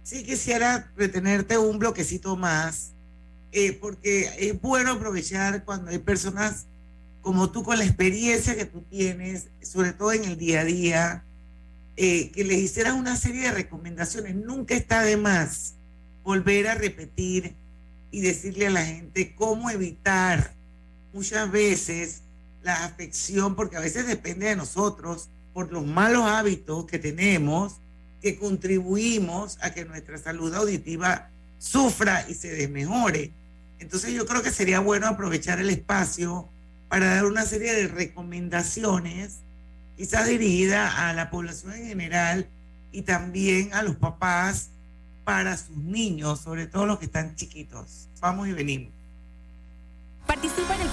Sí quisiera retenerte un bloquecito más, eh, porque es bueno aprovechar cuando hay personas como tú con la experiencia que tú tienes, sobre todo en el día a día, eh, que les hicieras una serie de recomendaciones. Nunca está de más volver a repetir y decirle a la gente cómo evitar muchas veces la afección, porque a veces depende de nosotros, por los malos hábitos que tenemos, que contribuimos a que nuestra salud auditiva sufra y se desmejore. Entonces yo creo que sería bueno aprovechar el espacio para dar una serie de recomendaciones, quizás dirigida a la población en general y también a los papás para sus niños, sobre todo los que están chiquitos. Vamos y venimos.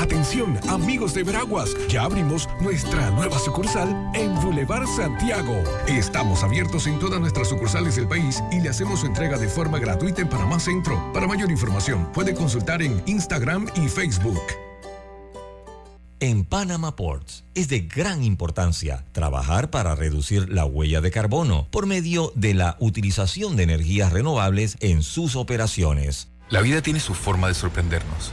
Atención, amigos de Veraguas, ya abrimos nuestra nueva sucursal en Boulevard Santiago. Estamos abiertos en todas nuestras sucursales del país y le hacemos su entrega de forma gratuita en Panamá Centro. Para mayor información, puede consultar en Instagram y Facebook. En Panama Ports es de gran importancia trabajar para reducir la huella de carbono por medio de la utilización de energías renovables en sus operaciones. La vida tiene su forma de sorprendernos.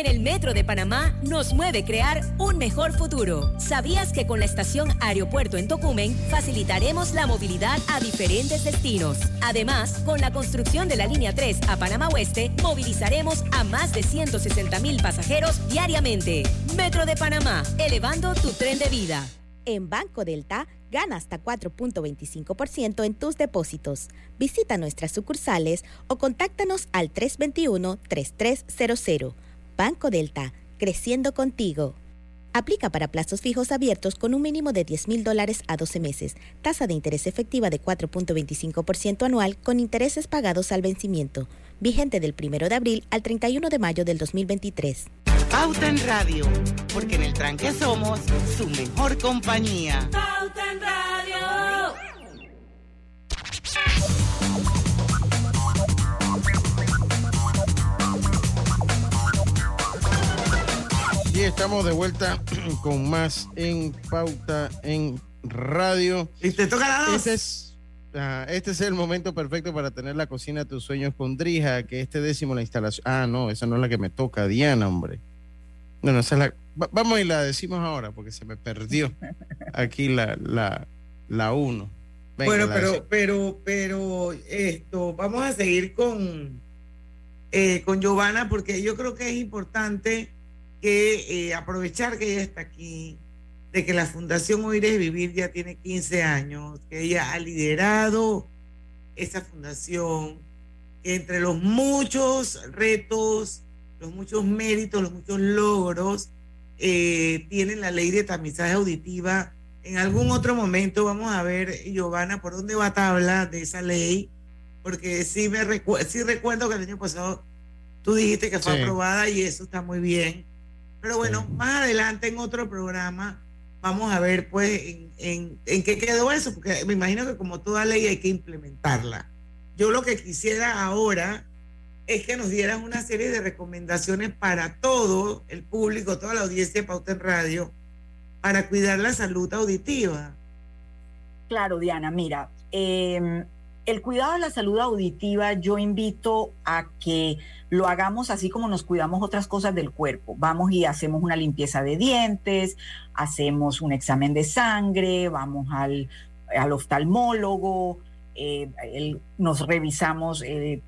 En el Metro de Panamá nos mueve crear un mejor futuro. ¿Sabías que con la estación Aeropuerto en Tocumen facilitaremos la movilidad a diferentes destinos? Además, con la construcción de la línea 3 a Panamá Oeste, movilizaremos a más de 160 mil pasajeros diariamente. Metro de Panamá, elevando tu tren de vida. En Banco Delta, gana hasta 4.25% en tus depósitos. Visita nuestras sucursales o contáctanos al 321-3300. Banco Delta, creciendo contigo. Aplica para plazos fijos abiertos con un mínimo de 10 mil dólares a 12 meses. Tasa de interés efectiva de 4.25% anual con intereses pagados al vencimiento. Vigente del 1 de abril al 31 de mayo del 2023. Pauta en Radio, porque en el tranque somos su mejor compañía. Pauta en Radio. Estamos de vuelta con más en Pauta en Radio. Y te toca la dos. Este es, ah, este es el momento perfecto para tener la cocina de tus sueños con Drija, que este décimo la instalación. Ah, no, esa no es la que me toca, Diana, hombre. No, no, esa es la. va- vamos y la decimos ahora, porque se me perdió aquí la, la, la uno. Venga, bueno, la pero, pero, pero esto, vamos a seguir con, eh, con Giovanna porque yo creo que es importante que eh, aprovechar que ella está aquí, de que la Fundación Oír es Vivir ya tiene 15 años, que ella ha liderado esa fundación, que entre los muchos retos, los muchos méritos, los muchos logros, eh, tienen la ley de tamizaje auditiva. En algún otro momento vamos a ver, Giovanna, por dónde va tabla de esa ley, porque sí, me recu- sí recuerdo que el año pasado tú dijiste que fue Sí. aprobada y eso está muy bien. Pero bueno, más adelante en otro programa vamos a ver pues en, en- en qué quedó eso, porque me imagino que como toda ley hay que implementarla. Yo lo que quisiera ahora es que nos dieran una serie de recomendaciones para todo el público, toda la audiencia de Pauta en Radio, para cuidar la salud auditiva. Claro, Diana, mira, eh, el cuidado de la salud auditiva yo invito a que lo hagamos así como nos cuidamos otras cosas del cuerpo. Vamos y hacemos una limpieza de dientes, hacemos un examen de sangre, vamos al, al oftalmólogo, eh, nos revisamos eh,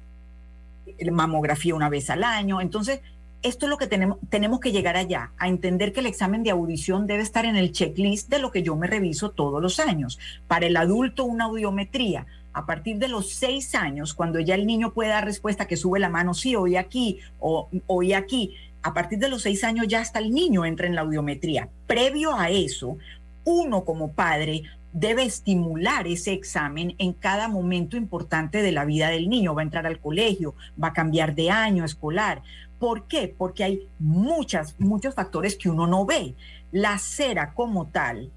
mamografía una vez al año. Entonces, esto es lo que tenemos, tenemos que llegar allá, a entender que el examen de audición debe estar en el checklist de lo que yo me reviso todos los años. Para el adulto, una audiometría. A partir de los seis años, cuando ya el niño puede dar respuesta que sube la mano, sí, oí aquí o oí aquí, a partir de los seis años ya hasta el niño entra en la audiometría. Previo a eso, uno como padre debe estimular ese examen en cada momento importante de la vida del niño. Va a entrar al colegio, va a cambiar de año escolar. ¿Por qué? Porque hay muchas, muchos factores que uno no ve. La cera como tal,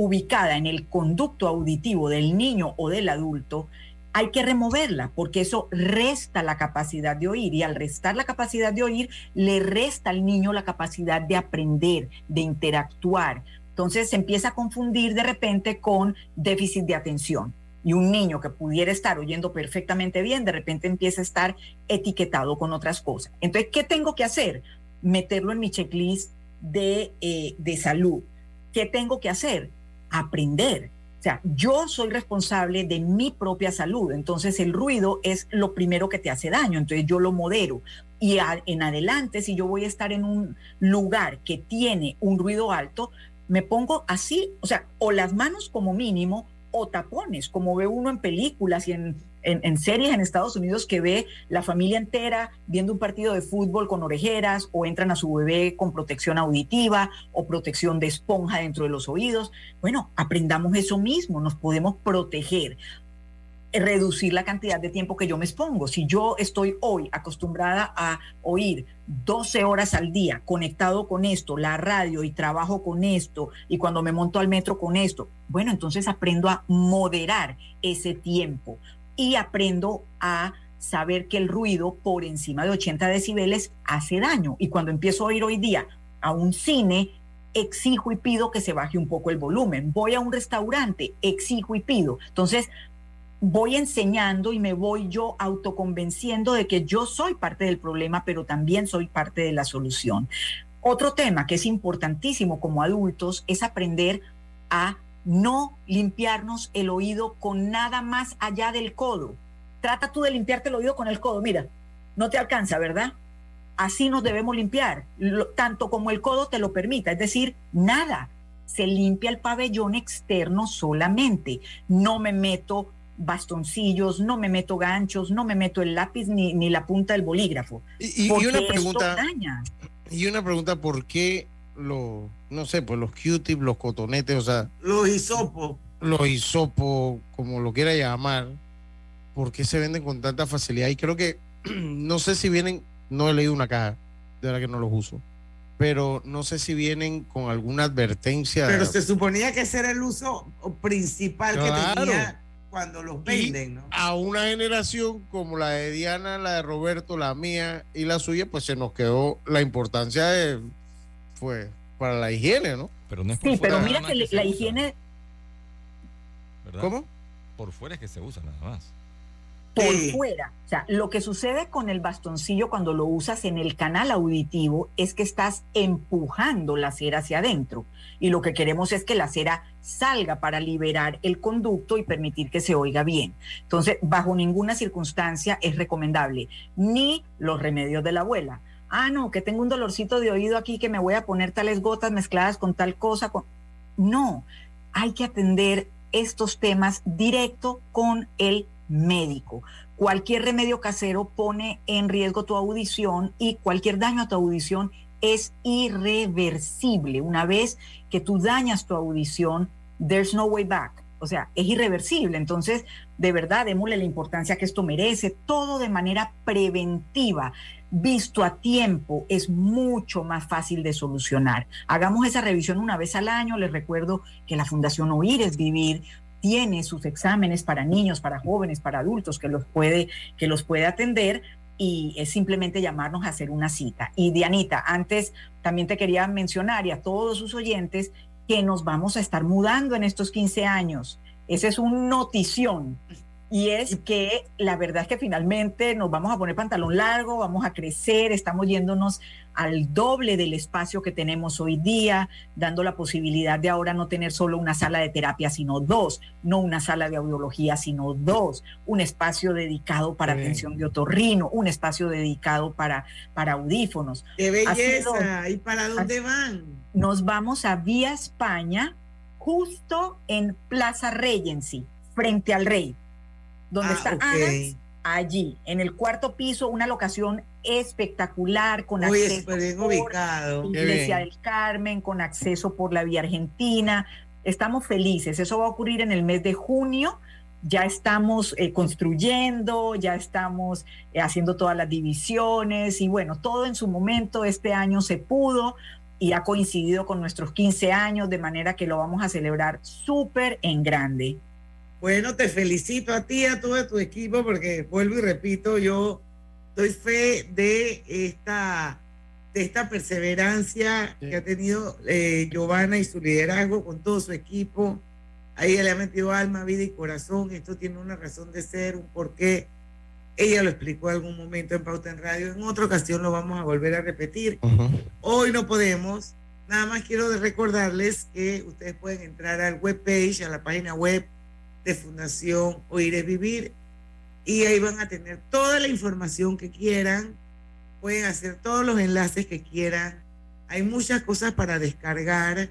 ubicada en el conducto auditivo del niño o del adulto, hay que removerla porque eso resta la capacidad de oír y al restar la capacidad de oír le resta al niño la capacidad de aprender, de interactuar. Entonces se empieza a confundir de repente con déficit de atención. Y un niño que pudiera estar oyendo perfectamente bien, de repente empieza a estar etiquetado con otras cosas. Entonces, ¿qué tengo que hacer? Meterlo en mi checklist de, eh, de salud. ¿Qué tengo que hacer? Aprender. O sea, yo soy responsable de mi propia salud, entonces el ruido es lo primero que te hace daño, entonces yo lo modero. Y en adelante, si yo voy a estar en un lugar que tiene un ruido alto, me pongo así, o sea, o las manos como mínimo o tapones, como ve uno en películas y en, en- series en Estados Unidos que ve la familia entera viendo un partido de fútbol con orejeras o entran a su bebé con protección auditiva o protección de esponja dentro de los oídos. Bueno, aprendamos eso mismo, nos podemos proteger reducir la cantidad de tiempo que yo me expongo. Si yo estoy hoy acostumbrada a oír 12 horas al día conectado con esto, la radio y trabajo con esto y cuando me monto al metro con esto, bueno, entonces aprendo a moderar ese tiempo y aprendo a saber que el ruido por encima de 80 decibeles hace daño. Y cuando empiezo a oír hoy día a un cine, exijo y pido que se baje un poco el volumen. Voy a un restaurante, exijo y pido. Entonces, voy enseñando y me voy yo autoconvenciendo de que yo soy parte del problema, pero también soy parte de la solución. Otro tema que es importantísimo como adultos es aprender a no limpiarnos el oído con nada más allá del codo. Trata tú de limpiarte el oído con el codo, mira, no te alcanza, ¿verdad? Así nos debemos limpiar, tanto como el codo te lo permita, es decir, nada. Se limpia el pabellón externo solamente. No me meto bastoncillos, no me meto ganchos, no me meto el lápiz ni, ni la punta del bolígrafo. Y, una pregunta. Y una pregunta, ¿por qué los, no sé, pues los Q-tips, los cotonetes, o sea. Los hisopos. Los hisopos, como lo quiera llamar, ¿por qué se venden con tanta facilidad? Y creo que, no sé si vienen, no he leído una caja, de verdad que no los uso, pero no sé si vienen con alguna advertencia. Pero se suponía que ese era el uso principal que tenía cuando los venden, ¿no? A una generación como la de Diana, la de Roberto, la mía y la suya, pues se nos quedó la importancia de, pues, para la higiene, ¿no? Pero no es sí, pero mira que, la higiene... ¿Cómo? Por fuera es que se usa nada más por fuera. O sea, lo que sucede con el bastoncillo cuando lo usas en el canal auditivo es que estás empujando la cera hacia adentro. Y lo que queremos es que la cera salga para liberar el conducto y permitir que se oiga bien. Entonces, bajo ninguna circunstancia es recomendable ni los remedios de la abuela. Ah, no, que tengo un dolorcito de oído aquí que me voy a poner tales gotas mezcladas con tal cosa. Con... No, hay que atender estos temas directo con el médico. Cualquier remedio casero pone en riesgo tu audición y cualquier daño a tu audición es irreversible. Una vez que tú dañas tu audición, there's no way back. O sea, es irreversible. Entonces, de verdad, démosle la importancia que esto merece, todo de manera preventiva. Visto a tiempo es mucho más fácil de solucionar. Hagamos esa revisión una vez al año. Les recuerdo que la Fundación Oír es Vivir tiene sus exámenes para niños, para jóvenes, para adultos que los puede, que los puede atender y es simplemente llamarnos a hacer una cita. Y Dianita, antes también te quería mencionar y a todos sus oyentes que nos vamos a estar mudando en estos 15 años. Ese es un notición. Y es que la verdad es que finalmente nos vamos a poner pantalón largo, vamos a crecer, estamos yéndonos al doble del espacio que tenemos hoy día, dando la posibilidad de ahora no tener solo una sala de terapia, sino dos, no una sala de audiología, sino dos, un espacio dedicado para atención de otorrino, un espacio dedicado para, para audífonos. ¡Qué belleza! ¿Y para dónde van? Nos vamos a Vía España, justo en Plaza Regency, frente al Rey donde ah, está allí, en el cuarto piso, una locación espectacular con acceso por Iglesia del Carmen, con acceso por la vía argentina. Estamos felices. Eso va a ocurrir en el mes de junio. Ya estamos eh, construyendo, ya estamos eh, haciendo todas las divisiones y bueno, todo en su momento este año se pudo y ha coincidido con nuestros 15 años, de manera que lo vamos a celebrar súper en grande. Bueno, te felicito a ti, a todo tu equipo, porque vuelvo y repito, yo doy fe de esta, de esta perseverancia que ha tenido eh, Giovanna y su liderazgo con todo su equipo. Ahí ella le ha metido alma, vida y corazón. Esto tiene una razón de ser, un porqué. Ella lo explicó en algún momento en Pauta en Radio. En otra ocasión lo vamos a volver a repetir. Hoy no podemos. Nada más quiero recordarles que ustedes pueden entrar al webpage, a la página web de Fundación Oír es Vivir y ahí van a tener toda la información que quieran, pueden hacer todos los enlaces que quieran. Hay muchas cosas para descargar,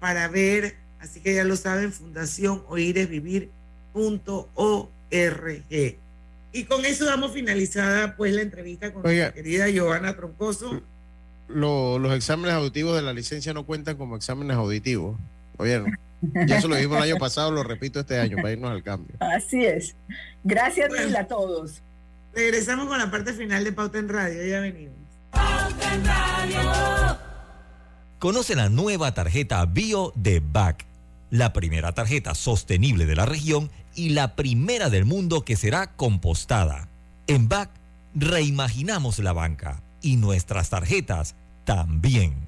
para ver, así que ya lo saben, Fundación Y con eso damos finalizada pues la entrevista con nuestra querida Giovanna Troncoso. los exámenes auditivos de la licencia no cuentan como exámenes auditivos. ¿Oyeron? Ya eso lo dijimos el año pasado, lo repito este año para irnos al cambio. Así es. Gracias a todos. Regresamos con la parte final de Pauta en Radio. Ya venimos. Pauta en Radio. Conoce la nueva tarjeta Bio de BAC, la primera tarjeta sostenible de la región y la primera del mundo que será compostada. En BAC reimaginamos la banca y nuestras tarjetas también.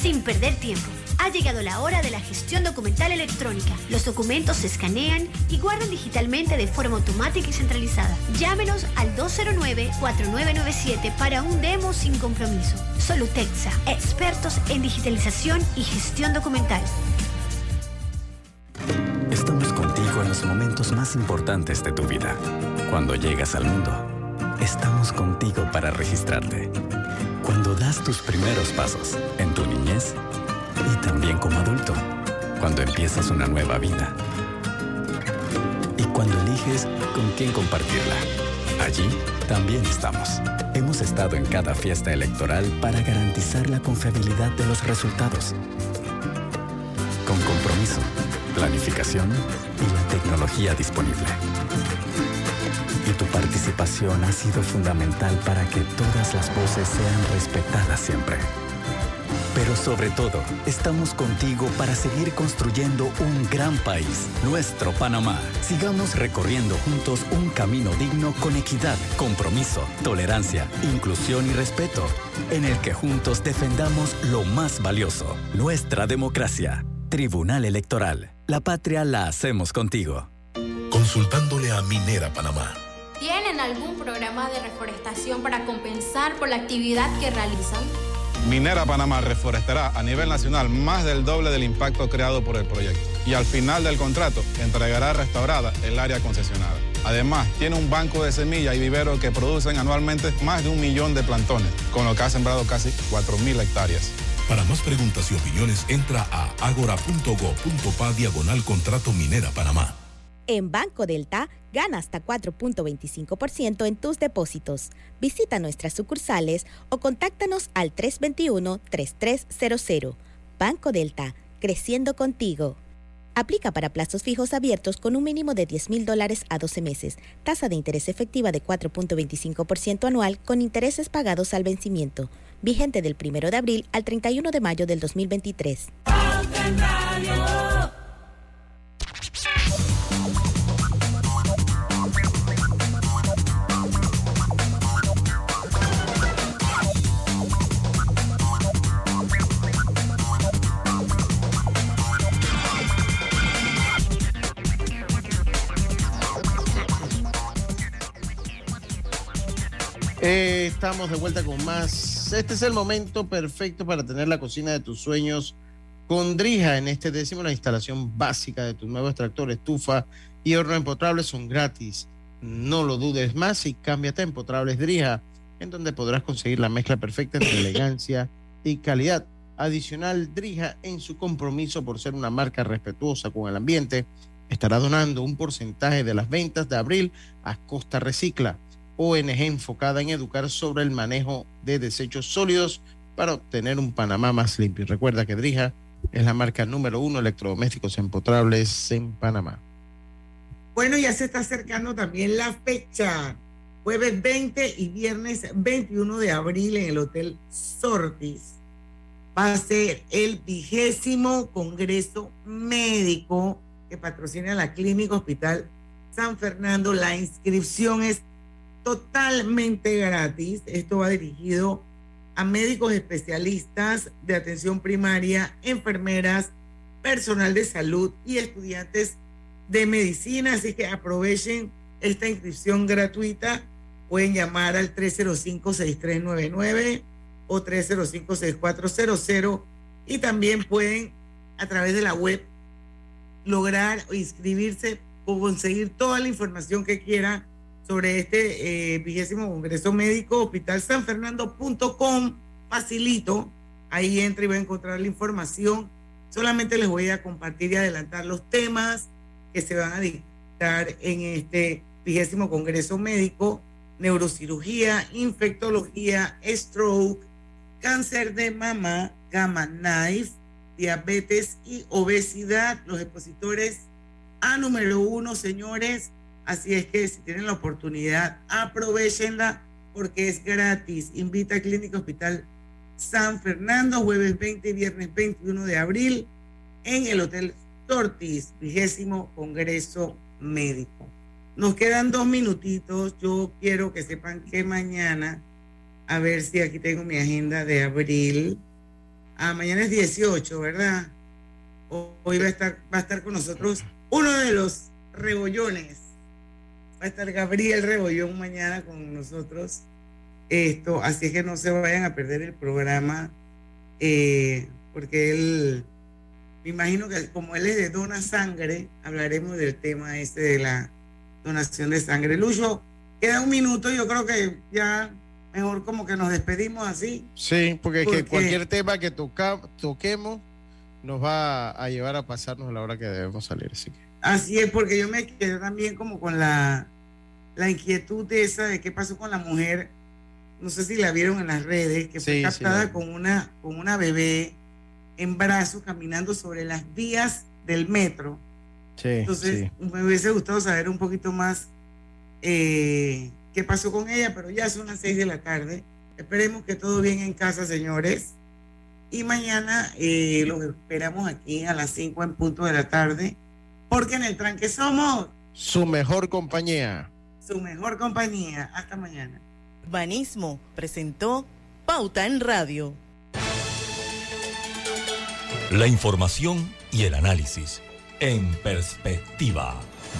sin perder tiempo. Ha llegado la hora de la gestión documental electrónica. Los documentos se escanean y guardan digitalmente de forma automática y centralizada. Llámenos al 209-4997 para un demo sin compromiso. Solutexa, expertos en digitalización y gestión documental. Estamos contigo en los momentos más importantes de tu vida. Cuando llegas al mundo, estamos contigo para registrarte. Cuando das tus primeros pasos en tu niñez y también como adulto, cuando empiezas una nueva vida y cuando eliges con quién compartirla. Allí también estamos. Hemos estado en cada fiesta electoral para garantizar la confiabilidad de los resultados. Con compromiso, planificación y la tecnología disponible. Tu participación ha sido fundamental para que todas las voces sean respetadas siempre. Pero sobre todo, estamos contigo para seguir construyendo un gran país, nuestro Panamá. Sigamos recorriendo juntos un camino digno con equidad, compromiso, tolerancia, inclusión y respeto, en el que juntos defendamos lo más valioso, nuestra democracia. Tribunal Electoral. La patria la hacemos contigo. Consultándole a Minera Panamá. ¿Tienen algún programa de reforestación para compensar por la actividad que realizan? Minera Panamá reforestará a nivel nacional más del doble del impacto creado por el proyecto y al final del contrato entregará restaurada el área concesionada. Además, tiene un banco de semillas y viveros que producen anualmente más de un millón de plantones, con lo que ha sembrado casi 4.000 hectáreas. Para más preguntas y opiniones, entra a agora.go.pa diagonal contrato Minera Panamá. En Banco Delta, gana hasta 4.25% en tus depósitos. Visita nuestras sucursales o contáctanos al 321-3300. Banco Delta, creciendo contigo. Aplica para plazos fijos abiertos con un mínimo de 10 mil dólares a 12 meses. Tasa de interés efectiva de 4.25% anual con intereses pagados al vencimiento. Vigente del 1 de abril al 31 de mayo del 2023. Eh, estamos de vuelta con más. Este es el momento perfecto para tener la cocina de tus sueños con Drija. En este décimo, la instalación básica de tu nuevo extractor, estufa y horno empotrable son gratis. No lo dudes más y cámbiate a Empotrables Drija, en donde podrás conseguir la mezcla perfecta entre elegancia y calidad. Adicional, Drija, en su compromiso por ser una marca respetuosa con el ambiente, estará donando un porcentaje de las ventas de abril a Costa Recicla ONG enfocada en educar sobre el manejo de desechos sólidos para obtener un Panamá más limpio. Recuerda que Drija es la marca número uno de electrodomésticos empotrables en Panamá. Bueno, ya se está acercando también la fecha. Jueves 20 y viernes 21 de abril en el Hotel Sortis. Va a ser el vigésimo Congreso Médico que patrocina la Clínica Hospital San Fernando. La inscripción es totalmente gratis. Esto va dirigido a médicos especialistas de atención primaria, enfermeras, personal de salud y estudiantes de medicina. Así que aprovechen esta inscripción gratuita. Pueden llamar al 305-6399 o 305-6400 y también pueden a través de la web lograr inscribirse o conseguir toda la información que quieran sobre este eh, vigésimo Congreso Médico, hospitalsanfernando.com, facilito, ahí entra y va a encontrar la información. Solamente les voy a compartir y adelantar los temas que se van a dictar en este vigésimo Congreso Médico, neurocirugía, infectología, stroke, cáncer de mama, gamma knife, diabetes y obesidad. Los expositores A número uno, señores, Así es que si tienen la oportunidad, aprovechenla porque es gratis. Invita a Clínica Hospital San Fernando, jueves 20 y viernes 21 de abril, en el Hotel Tortis, vigésimo Congreso Médico. Nos quedan dos minutitos. Yo quiero que sepan que mañana, a ver si aquí tengo mi agenda de abril. Ah, mañana es 18, ¿verdad? Hoy va a estar, va a estar con nosotros uno de los rebollones. Va a estar Gabriel Rebollón mañana con nosotros. Esto, así es que no se vayan a perder el programa, eh, porque él, me imagino que como él es de Dona Sangre, hablaremos del tema ese de la donación de sangre. Lucho, queda un minuto, yo creo que ya mejor como que nos despedimos así. Sí, porque, que cualquier tema que toca, toquemos nos va a llevar a pasarnos a la hora que debemos salir. Así, que. Así es, porque yo me quedé también como con la, la inquietud de esa de qué pasó con la mujer, no sé si la vieron en las redes, que fue captada con, una, con una bebé en brazos caminando sobre las vías del metro. Entonces, me hubiese gustado saber un poquito más eh, qué pasó con ella, pero ya son las seis de la tarde. Esperemos que todo bien en casa, señores. Y mañana eh, los esperamos aquí a las 5 en punto de la tarde, porque en el tranque somos su mejor compañía. Su mejor compañía. Hasta mañana. Banismo presentó Pauta en Radio. La información y el análisis en perspectiva.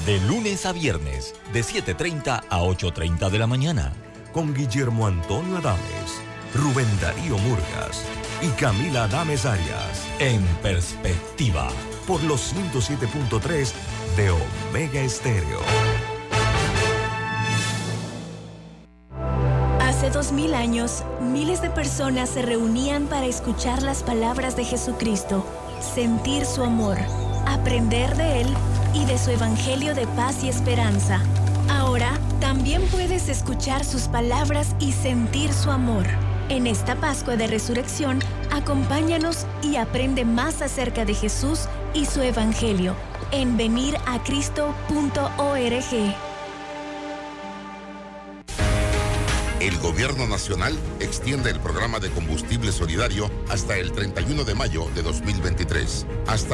De lunes a viernes, de 7.30 a 8.30 de la mañana. Con Guillermo Antonio Adames, Rubén Darío Murgas y Camila Adames Arias. En perspectiva. Por los 107.3 de Omega Estéreo. Hace dos mil años, miles de personas se reunían para escuchar las palabras de Jesucristo, sentir su amor aprender de Él y de su Evangelio de paz y esperanza. Ahora también puedes escuchar sus palabras y sentir su amor. En esta Pascua de Resurrección, acompáñanos y aprende más acerca de Jesús y su Evangelio en veniracristo.org. El Gobierno Nacional extiende el programa de combustible solidario hasta el 31 de mayo de 2023. Hasta